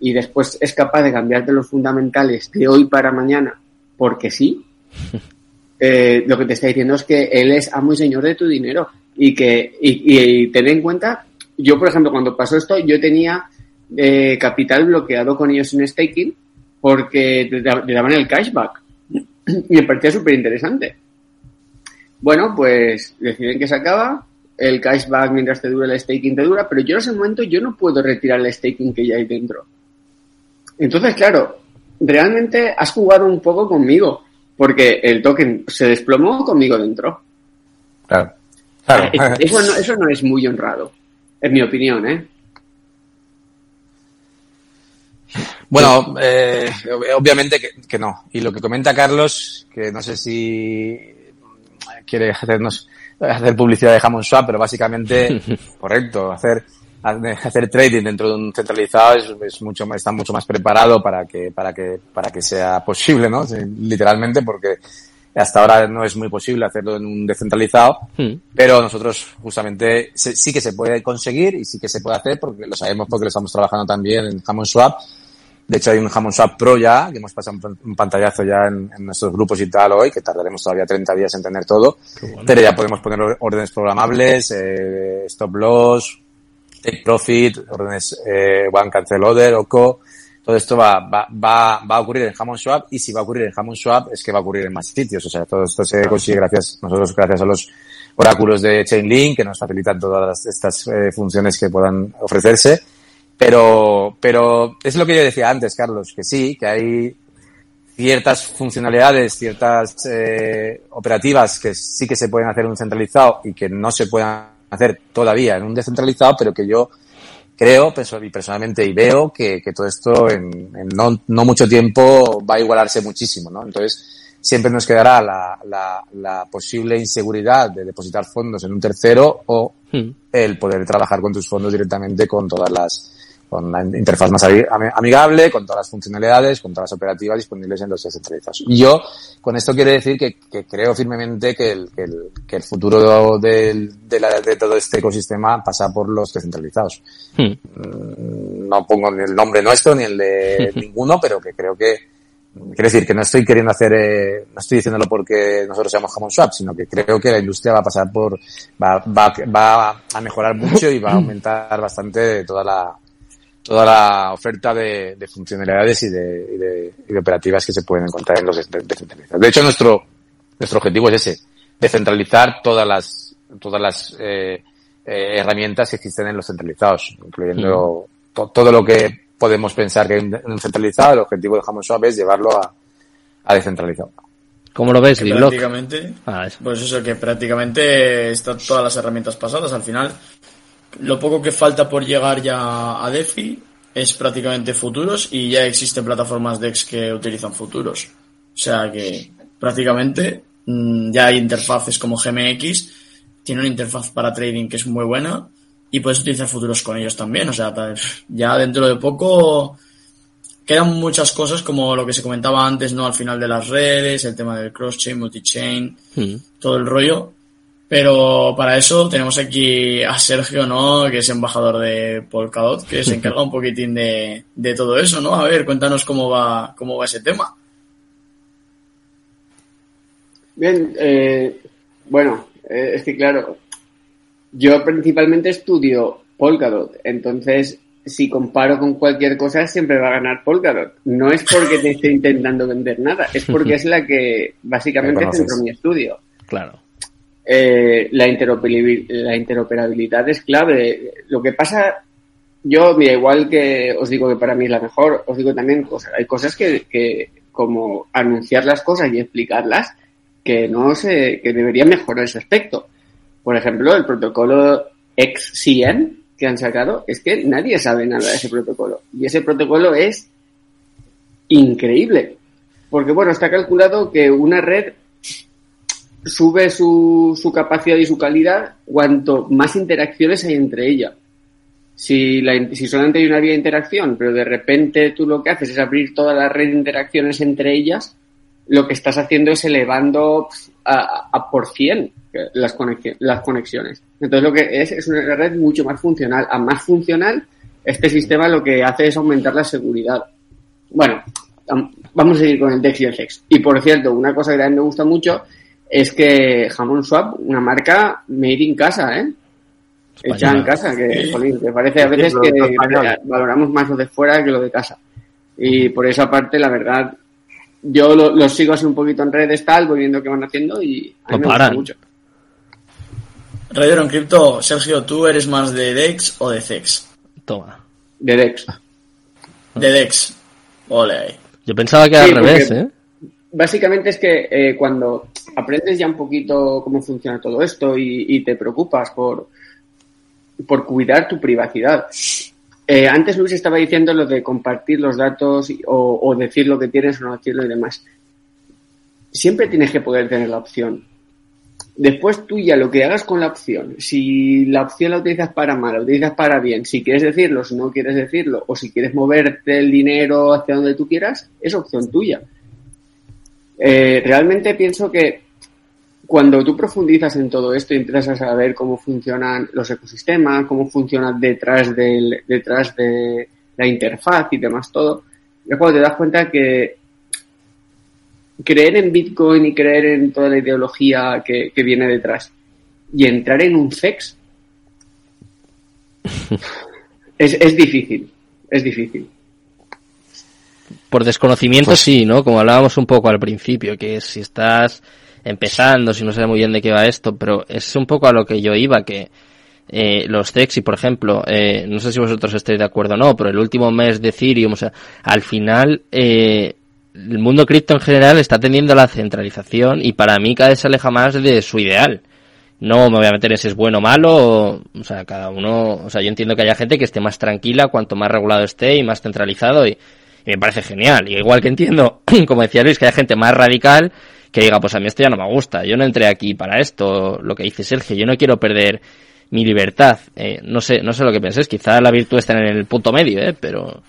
y después es capaz de cambiarte los fundamentales de hoy para mañana, porque sí, eh, lo que te está diciendo es que él es amo y señor de tu dinero y que, y, y ten en cuenta, yo por ejemplo cuando pasó esto, yo tenía eh, capital bloqueado con ellos en staking, porque le daban el cashback. Y me parecía súper interesante. Bueno, pues deciden que se acaba, el cashback mientras te dura el staking te dura, pero yo en ese momento yo no puedo retirar el staking que ya hay dentro. Entonces, claro, realmente has jugado un poco conmigo, porque el token se desplomó conmigo dentro. Claro. claro. Eso, no, eso no es muy honrado, en mi opinión, ¿eh? Bueno, eh, obviamente que, que, no. Y lo que comenta Carlos, que no sé si quiere hacernos hacer publicidad de Hammond Swap, pero básicamente, correcto, hacer hacer trading dentro de un centralizado es, es, mucho está mucho más preparado para que para que para que sea posible, ¿no? Literalmente porque hasta ahora no es muy posible hacerlo en un descentralizado, hmm. pero nosotros justamente sí que se puede conseguir y sí que se puede hacer porque lo sabemos porque lo estamos trabajando también en Hammond Swap De hecho, hay un Hammond Swap Pro ya, que hemos pasado un pantallazo ya en, nuestros grupos y tal hoy, que tardaremos todavía 30 días en tener todo. Pero ya podemos poner órdenes programables, eh, stop loss, take profit, órdenes eh, one cancel order, OCO. Todo esto va, va, va, va a ocurrir en Hammond Swap y si va a ocurrir en Hammond Swap es que va a ocurrir en más sitios. O sea, todo esto se consigue gracias, nosotros gracias a los oráculos de Chainlink que nos facilitan todas estas eh, funciones que puedan ofrecerse pero, pero es lo que yo decía antes, Carlos, que sí, que hay ciertas funcionalidades, ciertas eh, operativas que sí que se pueden hacer en un centralizado y que no se pueden hacer todavía en un descentralizado, pero que yo creo y personalmente y veo que, que todo esto en, en no, no, mucho tiempo va a igualarse muchísimo, ¿no? Entonces, siempre nos quedará la, la, la posible inseguridad de depositar fondos en un tercero o hmm. el poder trabajar con tus fondos directamente con todas las con una interfaz más amigable, con todas las funcionalidades, con todas las operativas disponibles en los descentralizados. Y yo, con esto quiero decir que, que creo firmemente que el, que el, que el futuro de, de, la, de, todo este ecosistema pasa por los descentralizados. Hmm. Mm, no pongo ni el nombre nuestro ni el de ninguno, pero que creo que, quiero decir que no estoy queriendo hacer, eh, no estoy diciéndolo porque nosotros seamos Hammond Swap, sino que creo que la industria va a pasar por, va, va, va a mejorar mucho y va a aumentar bastante toda la, toda la oferta de, de funcionalidades y de, y, de, y de, operativas que se pueden encontrar en los descentralizados. De hecho, nuestro, nuestro objetivo es ese, descentralizar todas las, todas las eh, eh, herramientas que existen en los centralizados, incluyendo todo lo que podemos pensar que en un centralizado, el objetivo de Hammond Swap es llevarlo a, a descentralizado. ¿Cómo lo ves, Prácticamente, ah, pues eso, que prácticamente están todas las herramientas pasadas. Al final, lo poco que falta por llegar ya a DeFi es prácticamente futuros y ya existen plataformas DEX que utilizan futuros. O sea que prácticamente mm, ya hay interfaces como GMX, tiene una interfaz para trading que es muy buena y puedes utilizar futuros con ellos también. O sea, ya dentro de poco quedan muchas cosas como lo que se comentaba antes, ¿no? Al final de las redes, el tema del cross-chain, multi-chain, hmm. todo el rollo. Pero para eso tenemos aquí a Sergio, ¿no? Que es embajador de Polkadot, que se encarga un poquitín de, de todo eso, ¿no? A ver, cuéntanos cómo va, cómo va ese tema. Bien, eh, bueno, eh, es que claro, yo principalmente estudio Polkadot, entonces si comparo con cualquier cosa siempre va a ganar Polkadot. No es porque te esté intentando vender nada, es porque es la que básicamente centro mi estudio. Claro. Eh, la, interoperabilidad, es clave. Lo que pasa, yo, mira, igual que os digo que para mí es la mejor, os digo también cosas. Hay cosas que, que como anunciar las cosas y explicarlas, que no sé, que deberían mejorar ese aspecto. Por ejemplo, el protocolo XCN que han sacado, es que nadie sabe nada de ese protocolo. Y ese protocolo es increíble. Porque bueno, está calculado que una red sube su, su capacidad y su calidad cuanto más interacciones hay entre ella. Si, la, si solamente hay una vía de interacción, pero de repente tú lo que haces es abrir toda la red de interacciones entre ellas, lo que estás haciendo es elevando a, a por cien las, las conexiones. Entonces lo que es es una red mucho más funcional. A más funcional, este sistema lo que hace es aumentar la seguridad. Bueno, vamos a seguir con el DEX y el. Y por cierto, una cosa que también me gusta mucho es que Jamón Swap, una marca made in casa, ¿eh? Hecha en casa, que, parece a veces que valoramos más lo de fuera que lo de casa. Y por esa parte, la verdad, yo los sigo así un poquito en redes, tal, voy viendo qué van haciendo y a mí me gusta mucho. Radio en Crypto, Sergio, ¿tú eres más de DEX o de CEX? Toma. De DEX. De DEX. Ole. Yo pensaba que era al revés, ¿eh? Básicamente es que eh, cuando aprendes ya un poquito cómo funciona todo esto y, te preocupas por, por cuidar tu privacidad. Eh, antes Luis estaba diciendo lo de compartir los datos o, decir lo que tienes o no decirlo y demás. Siempre tienes que poder tener la opción. Después tú ya lo que hagas con la opción, si la opción la utilizas para mal, la utilizas para bien, si quieres decirlo, si no quieres decirlo, o si quieres moverte el dinero hacia donde tú quieras, es opción tuya. Eh, realmente pienso que cuando tú profundizas en todo esto y empiezas a saber cómo funcionan los ecosistemas, cómo funciona detrás, del, detrás de la interfaz y demás todo, es cuando te das cuenta que creer en Bitcoin y creer en toda la ideología que, viene detrás y entrar en un sex es, es difícil, es difícil. Por desconocimiento pues sí, ¿no? Como hablábamos un poco al principio, que si estás empezando, si no sabes muy bien de qué va esto, pero es un poco a lo que yo iba, que eh, los y por ejemplo, eh, no sé si vosotros estáis de acuerdo o no, pero el último mes de Ethereum, o sea, al final, eh, el mundo cripto en general está tendiendo a la centralización y para mí cada vez se aleja más de su ideal. No me voy a meter en si es bueno o malo, o, o sea, cada uno, o sea, yo entiendo que haya gente que esté más tranquila cuanto más regulado esté y más centralizado y, y me parece genial. Y igual que entiendo, como decía Luis, que haya gente más radical que diga, pues a mí esto ya no me gusta, yo no entré aquí para esto, lo que dice Sergio, yo no quiero perder mi libertad. Eh, no sé, no sé lo que penséis, quizá la virtud está en el punto medio, eh, pero...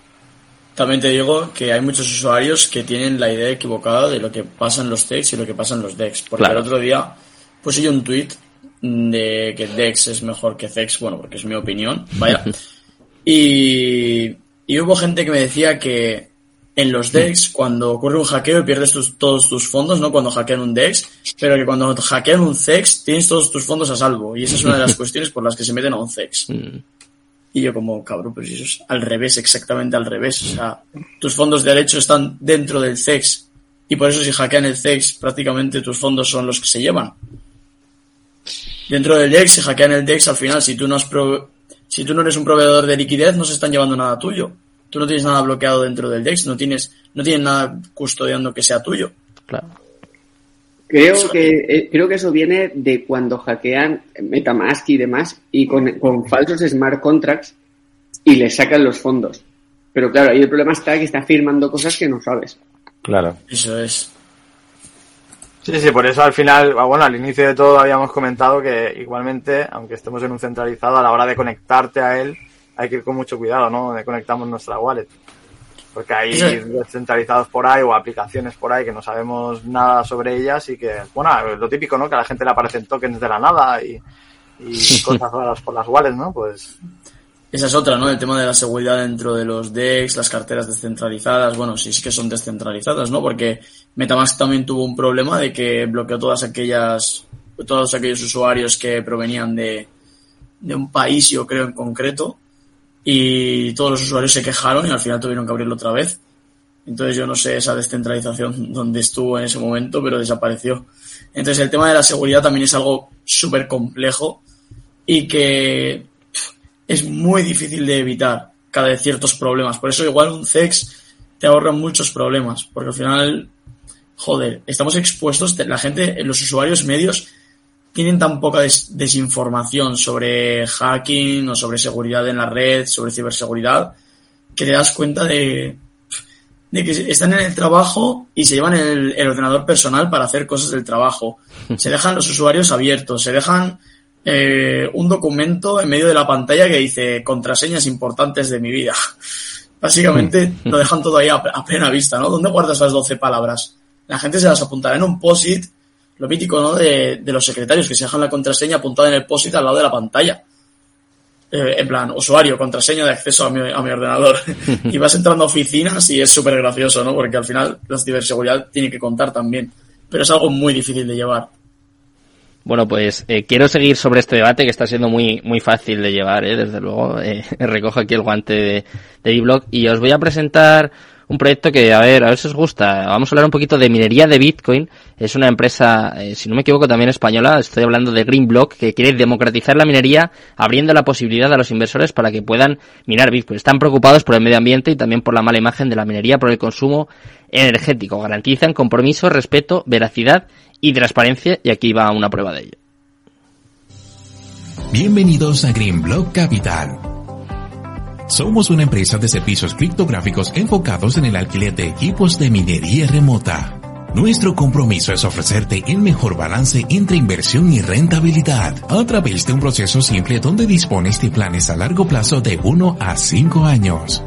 También te digo que hay muchos usuarios que tienen la idea equivocada de lo que pasa en los DEX y lo que pasa en los DEX. Porque el otro día puse yo un tweet de que DEX es mejor que CEX, bueno, porque es mi opinión, vaya. y, y hubo gente que me decía que en los DEX, cuando ocurre un hackeo pierdes todos tus fondos, ¿no? Cuando hackean un DEX, pero que cuando hackean un CEX tienes todos tus fondos a salvo. Y esa es una de las cuestiones por las que se meten a un CEX. Mm. Y yo como, cabrón, pero si eso es al revés, exactamente al revés. O sea, tus fondos de derecho están dentro del CEX. Y por eso si hackean el CEX, prácticamente tus fondos son los que se llevan. Dentro del DEX, si hackean el DEX, al final, si tú no has si tú no eres un proveedor de liquidez, no se están llevando nada tuyo tú no tienes nada bloqueado dentro del DEX, no tienes, no tienes nada custodiando que sea tuyo. Claro. Creo que, eh, creo que eso viene de cuando hackean Metamask y demás y con, con falsos smart contracts y le sacan los fondos. Pero claro, ahí el problema está que está firmando cosas que no sabes. Claro. Eso es. Sí, sí, por eso al final, bueno, al inicio de todo habíamos comentado que igualmente, aunque estemos en un centralizado, a la hora de conectarte a él, hay que ir con mucho cuidado, ¿no? De conectamos nuestra wallet. Porque hay descentralizados por ahí o aplicaciones por ahí que no sabemos nada sobre ellas y que, bueno, lo típico, ¿no? Que a la gente le aparecen tokens de la nada y, cosas raras por las wallets, ¿no? Pues esa es otra, ¿no? El tema de la seguridad dentro de los DEX, las carteras descentralizadas, bueno, sí es que son descentralizadas, ¿no? Porque Metamask también tuvo un problema de que bloqueó todas aquellas, todos aquellos usuarios que provenían de, de un país, yo creo en concreto, y todos los usuarios se quejaron y al final tuvieron que abrirlo otra vez. Entonces yo no sé esa descentralización donde estuvo en ese momento, pero desapareció. Entonces el tema de la seguridad también es algo súper complejo y que es muy difícil de evitar cada vez ciertos problemas. Por eso igual un CEX te ahorra muchos problemas, porque al final, joder, estamos expuestos, la gente, los usuarios medios tienen tan poca desinformación sobre hacking o sobre seguridad en la red, sobre ciberseguridad, que te das cuenta de, que están en el trabajo y se llevan el, ordenador personal para hacer cosas del trabajo. Se dejan los usuarios abiertos, se dejan eh, un documento en medio de la pantalla que dice contraseñas importantes de mi vida. Básicamente lo dejan todo ahí a, plena vista, ¿no? ¿Dónde guardas las 12 palabras? La gente se las apuntará en un POSIT lo mítico, ¿no? De, los secretarios que se dejan la contraseña apuntada en el POSIT al lado de la pantalla. Eh, en plan, usuario, contraseña de acceso a mi, a mi ordenador. y vas entrando a oficinas y es súper gracioso, ¿no? Porque al final la ciberseguridad tiene que contar también. Pero es algo muy difícil de llevar. Bueno, pues eh, quiero seguir sobre este debate que está siendo muy muy fácil de llevar, ¿eh? desde luego. Eh, recojo aquí el guante de, de blog y os voy a presentar un proyecto que, a ver, a ver si os gusta. Vamos a hablar un poquito de minería de Bitcoin. Es una empresa, eh, si no me equivoco, también española. Estoy hablando de Greenblock, que quiere democratizar la minería, abriendo la posibilidad a los inversores para que puedan minar Bitcoin. Están preocupados por el medio ambiente y también por la mala imagen de la minería por el consumo energético. Garantizan compromiso, respeto, veracidad y transparencia. Y aquí va una prueba de ello. Bienvenidos a Greenblock Capital somos una empresa de servicios criptográficos enfocados en el alquiler de equipos de minería remota. Nuestro compromiso es ofrecerte el mejor balance entre inversión y rentabilidad a través de un proceso simple donde dispones de planes a largo plazo de 1 a 5 años.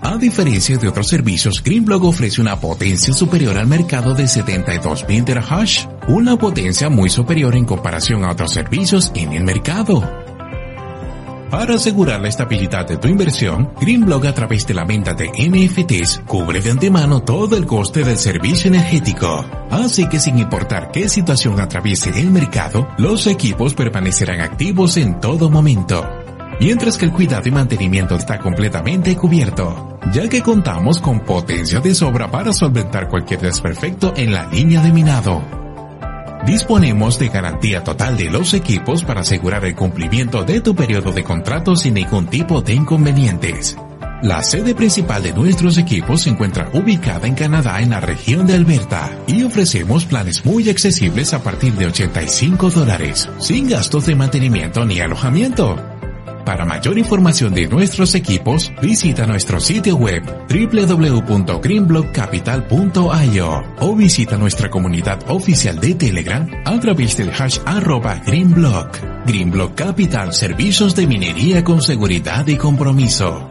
A diferencia de otros servicios, Greenblock ofrece una potencia superior al mercado de 72.000 terahash, una potencia muy superior en comparación a otros servicios en el mercado. Para asegurar la estabilidad de tu inversión, Greenblock a través de la venta de NFTs cubre de antemano todo el coste del servicio energético. Así que sin importar qué situación atraviese el mercado, los equipos permanecerán activos en todo momento. Mientras que el cuidado y mantenimiento está completamente cubierto, ya que contamos con potencia de sobra para solventar cualquier desperfecto en la línea de minado. Disponemos de garantía total de los equipos para asegurar el cumplimiento de tu periodo de contrato sin ningún tipo de inconvenientes. La sede principal de nuestros equipos se encuentra ubicada en Canadá en la región de Alberta y ofrecemos planes muy accesibles a partir de 85 dólares, sin gastos de mantenimiento ni alojamiento. Para mayor información de nuestros equipos, visita nuestro sitio web www.greenblockcapital.io o visita nuestra comunidad oficial de Telegram a través del hash arroba greenblock. Greenblock Capital, servicios de minería con seguridad y compromiso.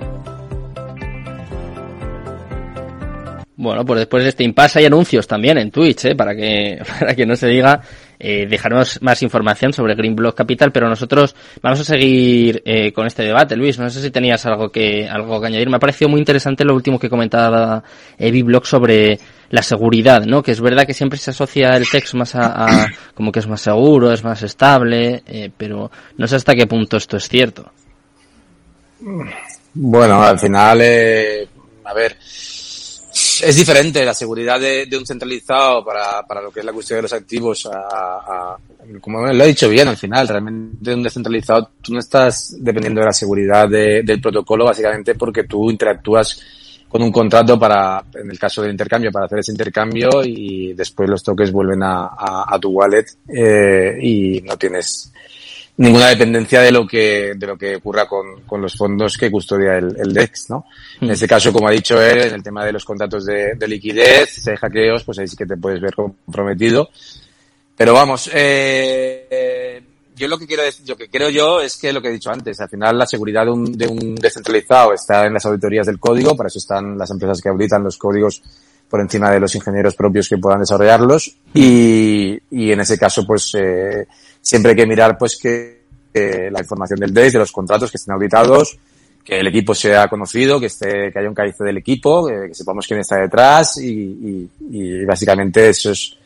Bueno, pues después de este impasse hay anuncios también en Twitch, ¿eh? para que para que no se diga eh, dejaremos más información sobre Green Block Capital, pero nosotros vamos a seguir eh, con este debate. Luis, no sé si tenías algo que, algo que añadir. Me ha parecido muy interesante lo último que comentaba Evi Block sobre la seguridad, ¿no? Que es verdad que siempre se asocia el texto más a, como que es más seguro, es más estable, eh, pero no sé hasta qué punto esto es cierto. Bueno, al final, eh, a ver, es diferente la seguridad de, un centralizado para, para, lo que es la cuestión de los activos a, como lo he dicho bien al final, realmente un descentralizado tú no estás dependiendo de la seguridad de, del protocolo básicamente porque tú interactúas con un contrato para, en el caso del intercambio, para hacer ese intercambio y después los toques vuelven a, a tu wallet eh, y no tienes ninguna dependencia de lo que, de lo que ocurra con, con los fondos que custodia el, el DEX, ¿no? En este caso, como ha dicho él, en el tema de los contratos de, de liquidez, si hay hackeos, pues ahí sí que te puedes ver comprometido. Pero vamos, eh, yo lo que quiero decir, lo que creo yo es que lo que he dicho antes, al final la seguridad de un, de un descentralizado está en las auditorías del código, para eso están las empresas que auditan los códigos por encima de los ingenieros propios que puedan desarrollarlos y, y en ese caso pues eh, siempre hay que mirar pues que eh, la información del DEX, de los contratos que estén auditados, que el equipo sea conocido, que esté, que haya un calice del equipo, que, que sepamos quién está detrás y, y, y, básicamente eso es,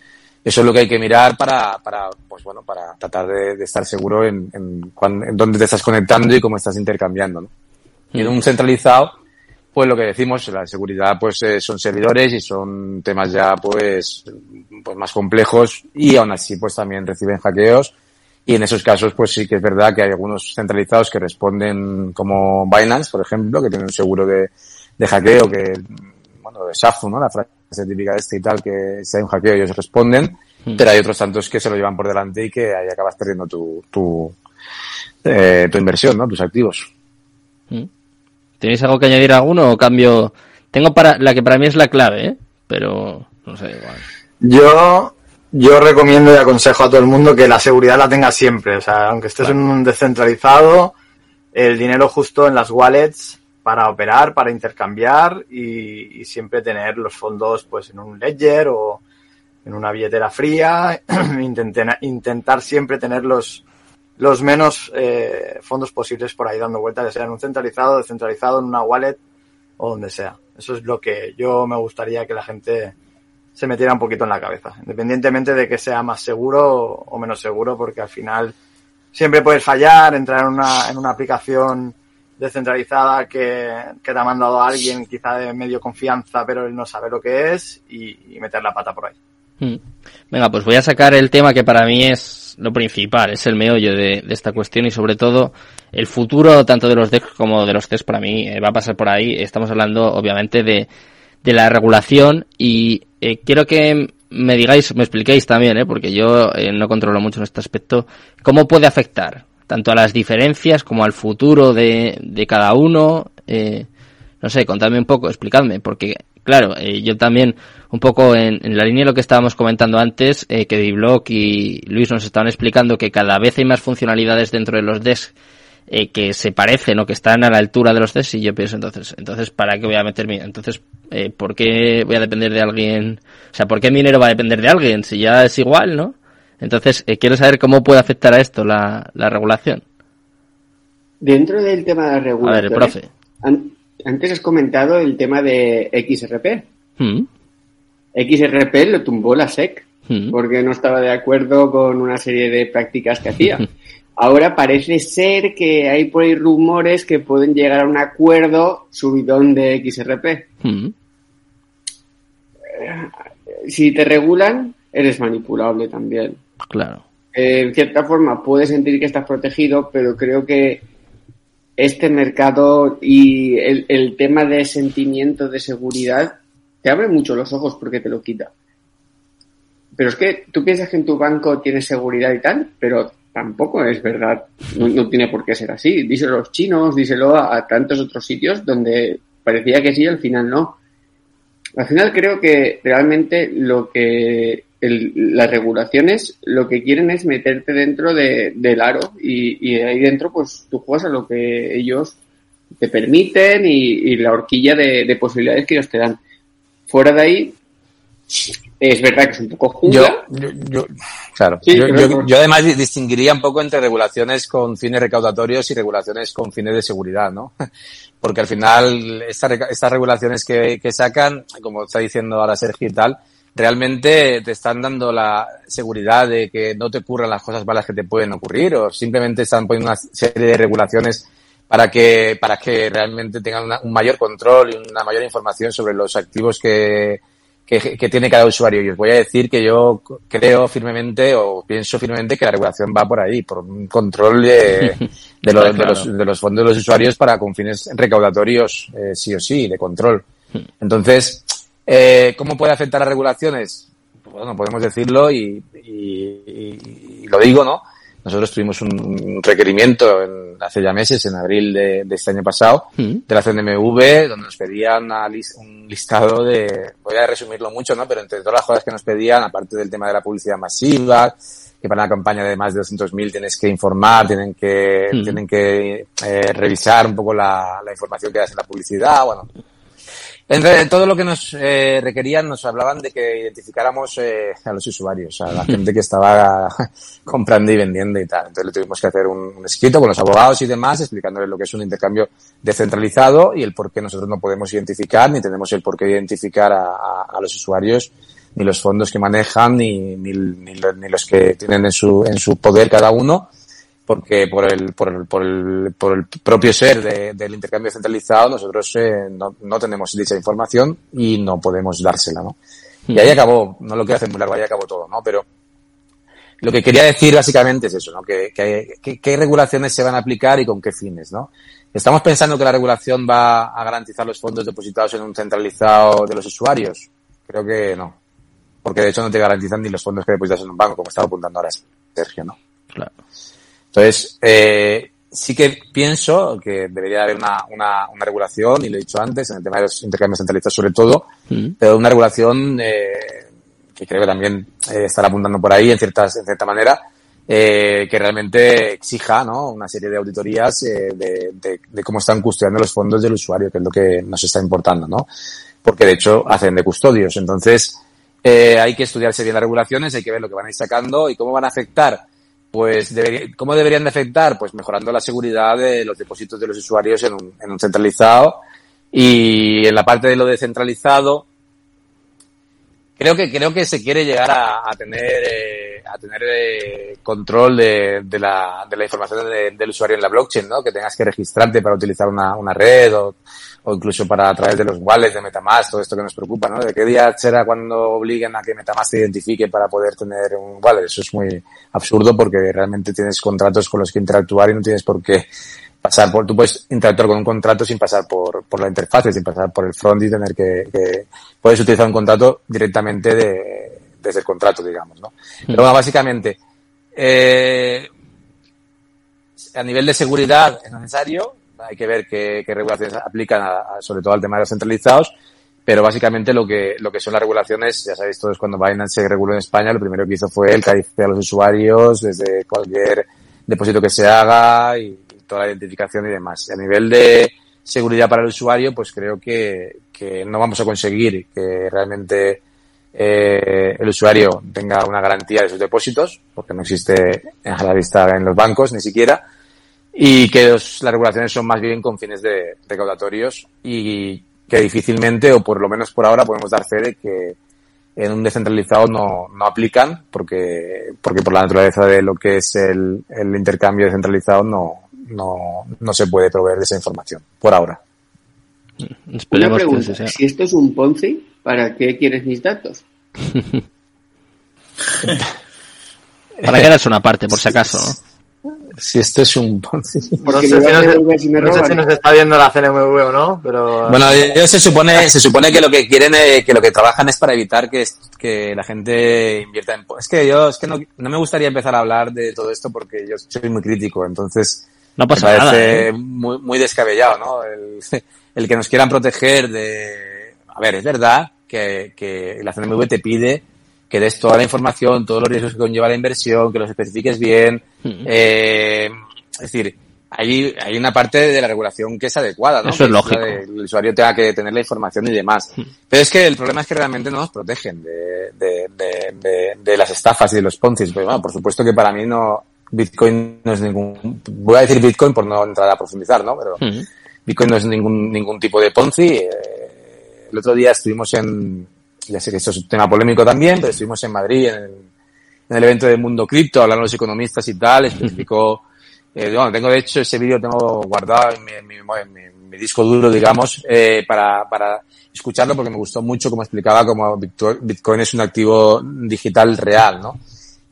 eso es lo que hay que mirar para, para pues bueno, para tratar de, de estar seguro en, en, cuán, en, dónde te estás conectando y cómo estás intercambiando, ¿no? Y en un centralizado, pues lo que decimos, la seguridad pues eh, son servidores y son temas ya pues, pues más complejos y aún así pues también reciben hackeos y en esos casos, pues sí que es verdad que hay algunos centralizados que responden como Binance, por ejemplo, que tienen un seguro de, de hackeo, que, bueno, de SAFU, ¿no? La frase típica de este y tal, que si hay un hackeo ellos responden, mm. pero hay otros tantos que se lo llevan por delante y que ahí acabas perdiendo tu, tu, eh, tu inversión, ¿no? Tus activos. Mm. ¿Tenéis algo que añadir a alguno o cambio? Tengo para, la que para mí es la clave, ¿eh? Pero, no sé, igual. Yo, yo recomiendo y aconsejo a todo el mundo que la seguridad la tenga siempre. O sea, aunque estés claro. en un descentralizado, el dinero justo en las wallets para operar, para intercambiar y, y, siempre tener los fondos pues en un ledger o en una billetera fría. intentar, intentar siempre tener los, los menos eh, fondos posibles por ahí dando vueltas, ya sea en un centralizado, descentralizado, en una wallet o donde sea. Eso es lo que yo me gustaría que la gente se metiera un poquito en la cabeza, independientemente de que sea más seguro o menos seguro, porque al final siempre puedes fallar, entrar en una, en una aplicación descentralizada que, que te ha mandado a alguien quizá de medio confianza, pero él no sabe lo que es y, meter la pata por ahí. Hmm. Venga, pues voy a sacar el tema que para mí es lo principal, es el meollo de, de esta cuestión y sobre todo el futuro tanto de los DEX como de los CES para mí eh, va a pasar por ahí. Estamos hablando obviamente de, de la regulación y eh, quiero que me digáis, me expliquéis también, ¿eh? porque yo eh, no controlo mucho en este aspecto, cómo puede afectar tanto a las diferencias como al futuro de, de cada uno. Eh, no sé, contadme un poco, explicadme, porque claro, eh, yo también un poco en, en, la línea de lo que estábamos comentando antes, eh, que Diblock y Luis nos estaban explicando que cada vez hay más funcionalidades dentro de los desks eh, que se parecen o que están a la altura de los test y yo pienso entonces, entonces ¿para qué voy a meterme? Entonces, eh, ¿por qué voy a depender de alguien? O sea, ¿por qué mi dinero va a depender de alguien si ya es igual, no? Entonces, eh, quiero saber cómo puede afectar a esto la, la regulación. Dentro del tema de la regulación. A ver, profe. antes has comentado el tema de XRP. Mm. XRP lo tumbó la SEC mm. porque no estaba de acuerdo con una serie de prácticas que hacía. Ahora parece ser que hay por ahí rumores que pueden llegar a un acuerdo subidón de XRP. Mm. Eh, si te regulan, eres manipulable también. Claro. Eh, en cierta forma puedes sentir que estás protegido, pero creo que este mercado y el, el tema de sentimiento de seguridad te abre mucho los ojos porque te lo quita. Pero es que tú piensas que en tu banco tienes seguridad y tal, pero tampoco es verdad. No, tiene por qué ser así. Díselo a los chinos, díselo a, tantos otros sitios donde parecía que sí, al final no. Al final creo que realmente lo que las regulaciones lo que quieren es meterte dentro del aro y, ahí dentro pues tú juegas a lo que ellos te permiten y, la horquilla de, posibilidades que ellos te dan. Fuera de ahí, es verdad que es un poco jungla. Yo, claro. yo, además distinguiría un poco entre regulaciones con fines recaudatorios y regulaciones con fines de seguridad, ¿no? Porque al final estas regulaciones que, que sacan, como está diciendo ahora Sergio y tal, realmente te están dando la seguridad de que no te ocurran las cosas malas que te pueden ocurrir o simplemente están poniendo una serie de regulaciones para que, para que realmente tengan un mayor control y una mayor información sobre los activos que, que, que, tiene cada usuario. Y os voy a decir que yo creo firmemente o pienso firmemente que la regulación va por ahí, por un control de, de, los, de, los, de los, fondos de los usuarios para con fines recaudatorios, eh, sí o sí, de control. Hmm. Entonces, eh, ¿cómo puede afectar las regulaciones? Bueno, podemos decirlo y, y, y lo digo, ¿no? Nosotros tuvimos un requerimiento en, hace ya meses, en abril de, este año pasado, mm. de la CNMV, donde nos pedían un listado de, voy a resumirlo mucho, ¿no? Pero entre todas las cosas que nos pedían, aparte del tema de la publicidad masiva, que para una campaña de más de 200.000 tienes que informar, tienen que, mm. tienen que eh, revisar un poco la, la información que das en la publicidad, bueno, entre todo lo que nos eh, requerían, nos hablaban de que identificáramos eh, a los usuarios, a la gente que estaba comprando y vendiendo y tal. Entonces le tuvimos que hacer un, escrito con los abogados y demás, explicándoles lo que es un intercambio descentralizado y el por qué nosotros no podemos identificar, ni tenemos el por qué identificar a, a, los usuarios, ni los fondos que manejan, ni, ni, ni, los que tienen en su, en su poder cada uno porque por el, por el, por el, por el propio ser de, del intercambio centralizado nosotros eh, no, no, tenemos dicha información y no podemos dársela, ¿no? Y ahí acabó, no lo quiero hacer muy largo, ahí acabó todo, ¿no? Pero lo que quería decir básicamente es eso, ¿no? Que, que, qué regulaciones se van a aplicar y con qué fines, ¿no? ¿Estamos pensando que la regulación va a garantizar los fondos depositados en un centralizado de los usuarios? Creo que no. Porque de hecho no te garantizan ni los fondos que depositas en un banco, como estaba apuntando ahora Sergio, ¿no? Claro. Entonces, eh, sí que pienso que debería haber una, una, una, regulación, y lo he dicho antes, en el tema de los intercambios centralistas sobre todo, mm. pero una regulación eh, que creo que también eh, estará apuntando por ahí en, ciertas, en cierta manera, eh, que realmente exija ¿no? una serie de auditorías eh, de, de, de, cómo están custodiando los fondos del usuario, que es lo que nos está importando, ¿no? Porque de hecho hacen de custodios. Entonces, eh, hay que estudiarse bien las regulaciones, hay que ver lo que van a ir sacando y cómo van a afectar pues ¿cómo deberían de afectar? Pues mejorando la seguridad de los depósitos de los usuarios en un, en un centralizado y en la parte de lo descentralizado creo que creo que se quiere llegar a, a tener eh, a tener eh, control de, de, la, de la información del usuario en la blockchain, ¿no? Que tengas que registrarte para utilizar una, una red o, o incluso para a través de los wallets de MetaMask, todo esto que nos preocupa, ¿no? ¿De qué día será cuando obliguen a que MetaMask te identifique para poder tener un wallet? Eso es muy absurdo porque realmente tienes contratos con los que interactuar y no tienes por qué pasar por, tú puedes interactuar con un contrato sin pasar por, por la interfaz, sin pasar por el front y tener que, que puedes utilizar un contrato directamente de, desde el contrato, digamos, ¿no? Pero bueno, básicamente, eh, a nivel de seguridad es necesario, hay que ver qué, qué regulaciones aplican a, sobre todo al tema de los centralizados, pero básicamente lo que, lo que son las regulaciones, ya sabéis todos cuando Binance se reguló en España, lo primero que hizo fue el calificar a los usuarios desde cualquier depósito que se haga y, toda la identificación y demás. A nivel de seguridad para el usuario, pues creo que, que no vamos a conseguir que realmente eh, el usuario tenga una garantía de sus depósitos, porque no existe a la vista en los bancos ni siquiera y que las regulaciones son más bien con fines de recaudatorios y que difícilmente, o por lo menos por ahora, podemos dar fe de que en un descentralizado no, no aplican porque, porque por la naturaleza de lo que es el, el intercambio descentralizado no, no, no se puede proveer de esa información, por ahora. Una pregunta, si esto es un Ponzi, ¿para qué quieres mis datos? Para que eras una parte, por si acaso, ¿no? si esto es un Ponzi. No sé, si nos, está viendo la CNMV o no, pero... Bueno, se supone, se supone que lo que quieren, eh, que lo que trabajan es para evitar que, que la gente invierta en... Es que yo, es que no, no me gustaría empezar a hablar de todo esto porque yo soy muy crítico, entonces... No pasa me parece ¿eh? muy, muy descabellado, ¿no? El, el que nos quieran proteger de... A ver, es verdad que, que la CNMV te pide que des toda la información, todos los riesgos que conlleva la inversión, que los especifiques bien. eh, es decir, hay, hay una parte de la regulación que es adecuada, ¿no? Eso es lógico. el usuario tenga que tener la información y demás. Pero es que el problema es que realmente no nos protegen de, de, de, de, las estafas y de los poncis. Pues, bueno, por supuesto que para mí no, Bitcoin no es ningún, voy a decir Bitcoin por no entrar a profundizar, ¿no? Pero Bitcoin no es ningún, ningún tipo de Ponzi. Eh, el otro día estuvimos en, ya sé que esto es un tema polémico también, pero estuvimos en Madrid en el, en el evento del Mundo Cripto, hablando los economistas y tal, especificó, eh, bueno, tengo de hecho ese vídeo tengo guardado en mi, en mi, en mi disco duro, digamos, eh, para, para escucharlo porque me gustó mucho como explicaba cómo Bitcoin es un activo digital real, ¿no?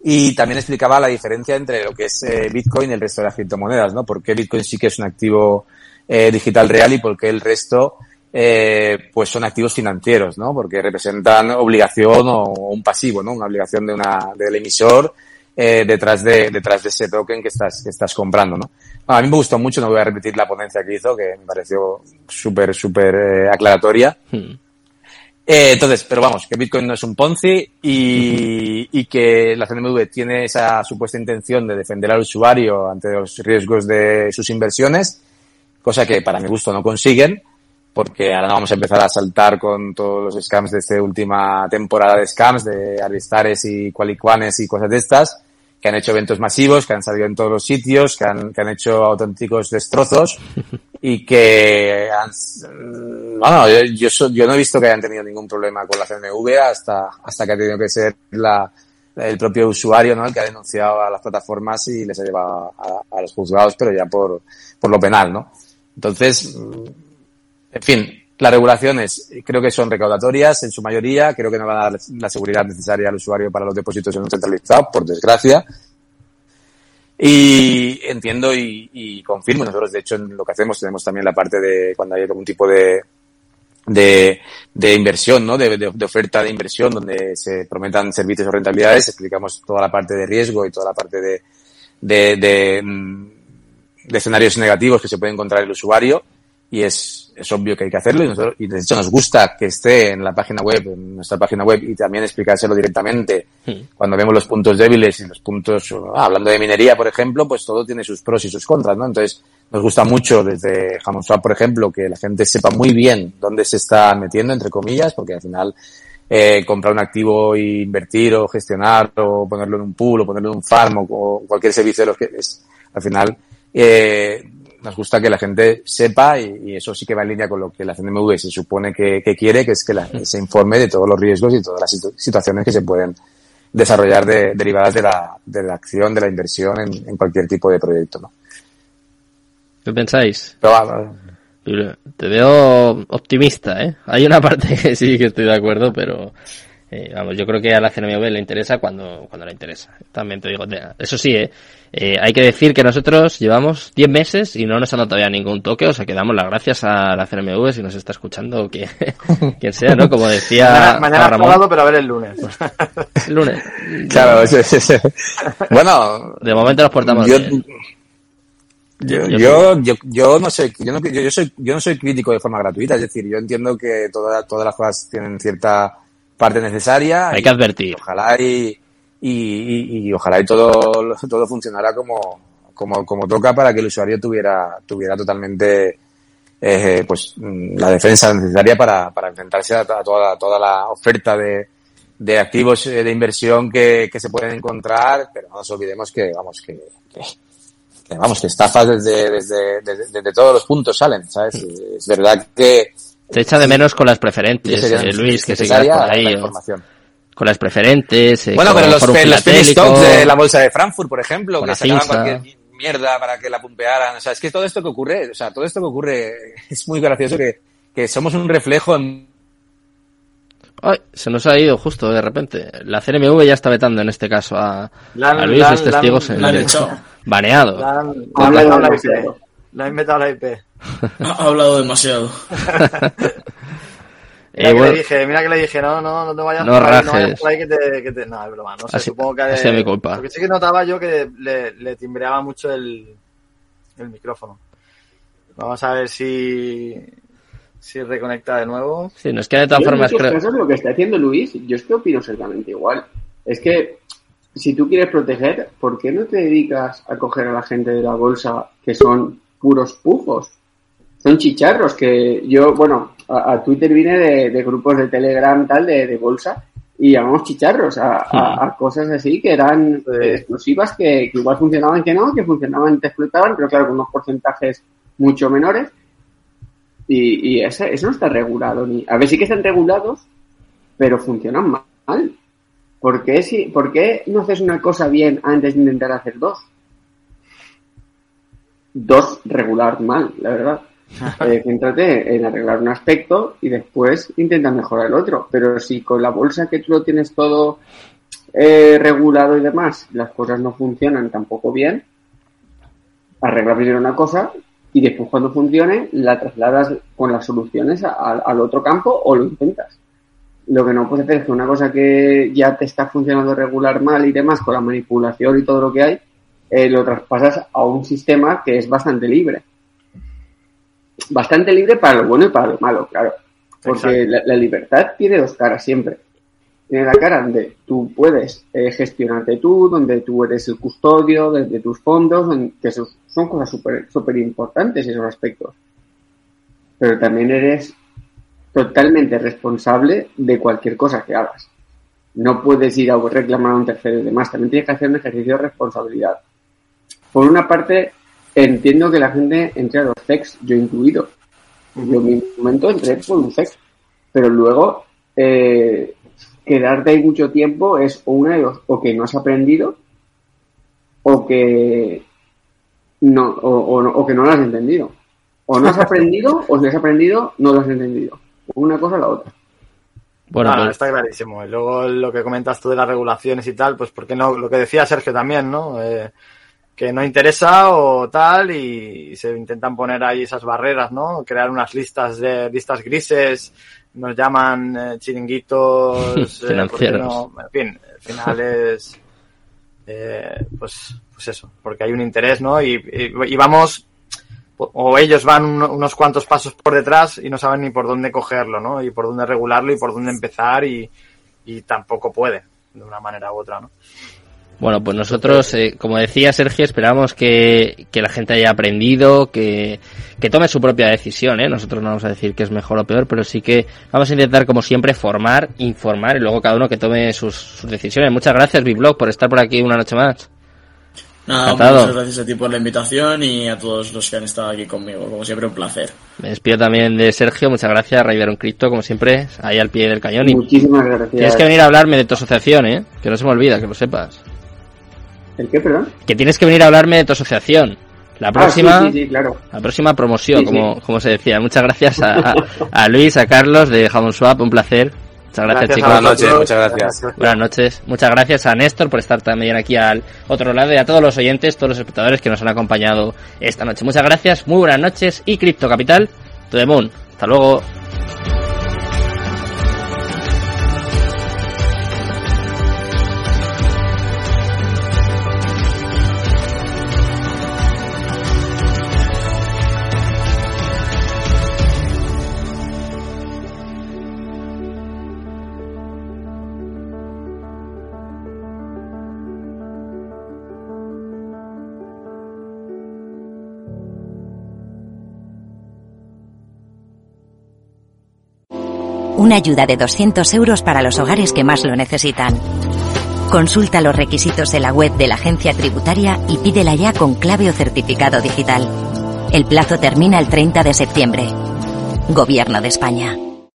Y también explicaba la diferencia entre lo que es eh, Bitcoin y el resto de las criptomonedas, ¿no? Por qué Bitcoin sí que es un activo eh, digital real y por qué el resto eh, pues son activos financieros, ¿no? Porque representan obligación o un pasivo, ¿no? Una obligación de una, del emisor eh, detrás de, detrás de ese token que estás, que estás comprando, ¿no? a mí me gustó mucho, no voy a repetir la ponencia que hizo, que me pareció súper, súper eh, aclaratoria. Hmm. Eh, entonces, pero vamos, que Bitcoin no es un Ponzi y, y que la CNMV tiene esa supuesta intención de defender al usuario ante los riesgos de sus inversiones, cosa que para mi gusto no consiguen porque ahora vamos a empezar a saltar con todos los scams de esta última temporada de scams, de Aristares y Qualicuanes y cosas de estas, que han hecho eventos masivos, que han salido en todos los sitios, que han, que han hecho auténticos destrozos y que han, bueno, yo, yo, yo, no he visto que hayan tenido ningún problema con la CNV hasta, hasta que ha tenido que ser la, el propio usuario, ¿no? El que ha denunciado a las plataformas y les ha llevado a, a los juzgados, pero ya por, por lo penal, ¿no? Entonces, en fin, las regulaciones creo que son recaudatorias en su mayoría, creo que no van a dar la seguridad necesaria al usuario para los depósitos en un centralizado, por desgracia. Y entiendo y, confirmo, nosotros de hecho en lo que hacemos tenemos también la parte de cuando hay algún tipo de, de, inversión, ¿no? De, de, oferta de inversión donde se prometan servicios o rentabilidades, explicamos toda la parte de riesgo y toda la parte de, de, mm, de escenarios negativos que se puede encontrar el usuario y es, es obvio que hay que hacerlo y, nosotros, y de hecho nos gusta que esté en la página web, en nuestra página web y también explicárselo directamente cuando vemos los puntos débiles y los puntos, ah, hablando de minería, por ejemplo, pues todo tiene sus pros y sus contras, ¿no? Entonces, nos gusta mucho desde Swap, por ejemplo, que la gente sepa muy bien dónde se está metiendo, entre comillas, porque al final eh, comprar un activo e invertir o gestionar o ponerlo en un pool o ponerlo en un farm o, o cualquier servicio de los que es, al final, eh, nos gusta que la gente sepa y, y, eso sí que va en línea con lo que la CNMV se supone que, que quiere, que es que la, se informe de todos los riesgos y todas las situ situaciones que se pueden desarrollar de, derivadas de la, de la acción, de la inversión en, en cualquier tipo de proyecto. ¿no? ¿Qué pensáis? Pero, te veo optimista, ¿eh? Hay una parte que sí que estoy de acuerdo, pero eh, vamos, yo creo que a la CNMV le interesa cuando, cuando le interesa. También te digo, eso sí, ¿eh? Eh, hay que decir que nosotros llevamos 10 meses y no nos han dado todavía ningún toque, o sea que damos las gracias a la CNMV si nos está escuchando, que, quien sea, ¿no? Como decía mañana, mañana Ramón. Pero a ver el lunes. el lunes. Claro, sí, sí, sí. Bueno. De momento nos portamos yo, bien. Yo, yo, yo, yo, no sé, yo no, yo, yo, soy, yo no soy crítico de forma gratuita, es decir, yo entiendo que toda, todas las cosas tienen cierta parte necesaria. Hay que advertir. Ojalá y, y, y, y, ojalá y todo, todo funcionara como, como, como toca para que el usuario tuviera, tuviera totalmente eh, pues la defensa necesaria para, para enfrentarse a, a toda, toda la oferta de, de activos de inversión que, que se pueden encontrar, pero no nos olvidemos que, vamos, que, que vamos, que estafas desde, desde, desde, todos los puntos salen, ¿sabes? Es verdad que... Te echa de menos con las preferentes, eh, Luis, que sigas por ahí. información. Con las preferentes. Eh, bueno, pero los, los stocks de la bolsa de Frankfurt, por ejemplo, que sacaban cualquier mierda para que la pumpearan. O sea, es que todo esto que ocurre, o sea, todo esto que ocurre es muy gracioso que, que somos un reflejo en Ay, se nos ha ido justo de repente. La CNMV ya está vetando en este caso a, a Luis, los testigos en el baneado. La han, inventado la IP. ha hablado demasiado. Mira, que le dije, mira que le dije, no, no, no te vayas no por ahí, no vayas por ahí que te, que te... No, es broma, no sé, así, supongo que... Así mi culpa. Porque sí que notaba yo que le, le timbreaba mucho el, el micrófono. Vamos a ver si, si reconecta de nuevo. Sí, no es que de todas formas creo... Casos, lo que está haciendo Luis, yo es que opino exactamente igual. Es que si tú quieres proteger, ¿por qué no te dedicas a coger a la gente de la bolsa que son puros pujos? Son chicharros que yo, bueno, a, Twitter vine de, grupos de Telegram tal, de, de bolsa, y llamamos chicharros a, cosas así que eran exclusivas, que, que, igual funcionaban que no, que funcionaban y te explotaban, pero claro, con unos porcentajes mucho menores y, y eso, eso no está regulado. Ni, a ver, sí que están regulados, pero funcionan mal. ¿Por qué, si, ¿Por qué no haces una cosa bien antes de intentar hacer dos? Dos regular mal, la verdad. Eh, céntrate en arreglar un aspecto y después intenta mejorar el otro. Pero si con la bolsa que tú lo tienes todo eh, regulado y demás, las cosas no funcionan tampoco bien, arregla primero una cosa y después cuando funcione la trasladas con las soluciones al otro campo o lo intentas. Lo que no puedes hacer es que una cosa que ya te está funcionando regular mal y demás con la manipulación y todo lo que hay, eh, lo traspasas a un sistema que es bastante libre. Bastante libre para lo bueno y para lo malo, claro. Porque la, libertad tiene dos caras siempre tiene la cara donde tú puedes eh, gestionarte tú, donde tú eres el custodio de, tus fondos, que son cosas súper super importantes esos aspectos. Pero también eres totalmente responsable de cualquier cosa que hagas. No puedes ir a reclamar a un tercero y demás. También tienes que hacer un ejercicio de responsabilidad. Por una parte, entiendo que la gente entre a los sex, yo incluido. Yo en mi momento entré por un sex. Pero luego eh, quedarte ahí mucho tiempo es o una de dos, o que no has aprendido, o que no, o, o, que no lo has entendido. O no has aprendido, o si has aprendido, no lo has entendido. Una cosa o la otra. Bueno, pues- está clarísimo. Y luego lo que comentas tú de las regulaciones y tal, pues porque no, lo que decía Sergio también, ¿no? Eh, que no interesa o tal y se intentan poner ahí esas barreras, ¿no? Crear unas listas de listas grises nos llaman eh, chiringuitos eh, financieros. en fin, al final es eh, pues, pues eso, porque hay un interés, ¿no? Y, y, vamos, o ellos van unos cuantos pasos por detrás y no saben ni por dónde cogerlo, ¿no? Y por dónde regularlo y por dónde empezar y, y tampoco puede, de una manera u otra, ¿no? Bueno, pues nosotros, eh, como decía Sergio, esperamos que, que la gente haya aprendido, que, que, tome su propia decisión. ¿eh? Nosotros no vamos a decir que es mejor o peor, pero sí que vamos a intentar, como siempre, formar, informar y luego cada uno que tome sus, sus decisiones. Muchas gracias, Biblog, por estar por aquí una noche más. Nada, muchas gracias a ti por la invitación y a todos los que han estado aquí conmigo. Como siempre, un placer. Me despido también de Sergio. Muchas gracias, Raideron Crypto, como siempre, ahí al pie del cañón. Muchísimas gracias. Tienes que venir a hablarme de tu asociación, ¿eh? Que no se me olvida, que lo sepas. ¿El qué, perdón? Que tienes que venir a hablarme de tu asociación. La próxima, ah, sí, sí, claro. la próxima promoción, como, como se decía. Muchas gracias a, a, Luis, a Carlos de Jamon Swap, un placer. Muchas gracias, chicos. Buenas noches, muchas gracias. Buenas noches. Muchas gracias a Néstor por estar también aquí al otro lado y a todos los oyentes, todos los espectadores que nos han acompañado esta noche. Muchas gracias, muy buenas noches y Cripto Capital, to the moon. Hasta luego. Una ayuda de 200 euros para los hogares que más lo necesitan. Consulta los requisitos de la web de la agencia tributaria y pídela ya con clave o certificado digital. El plazo termina el 30 de septiembre. Gobierno de España.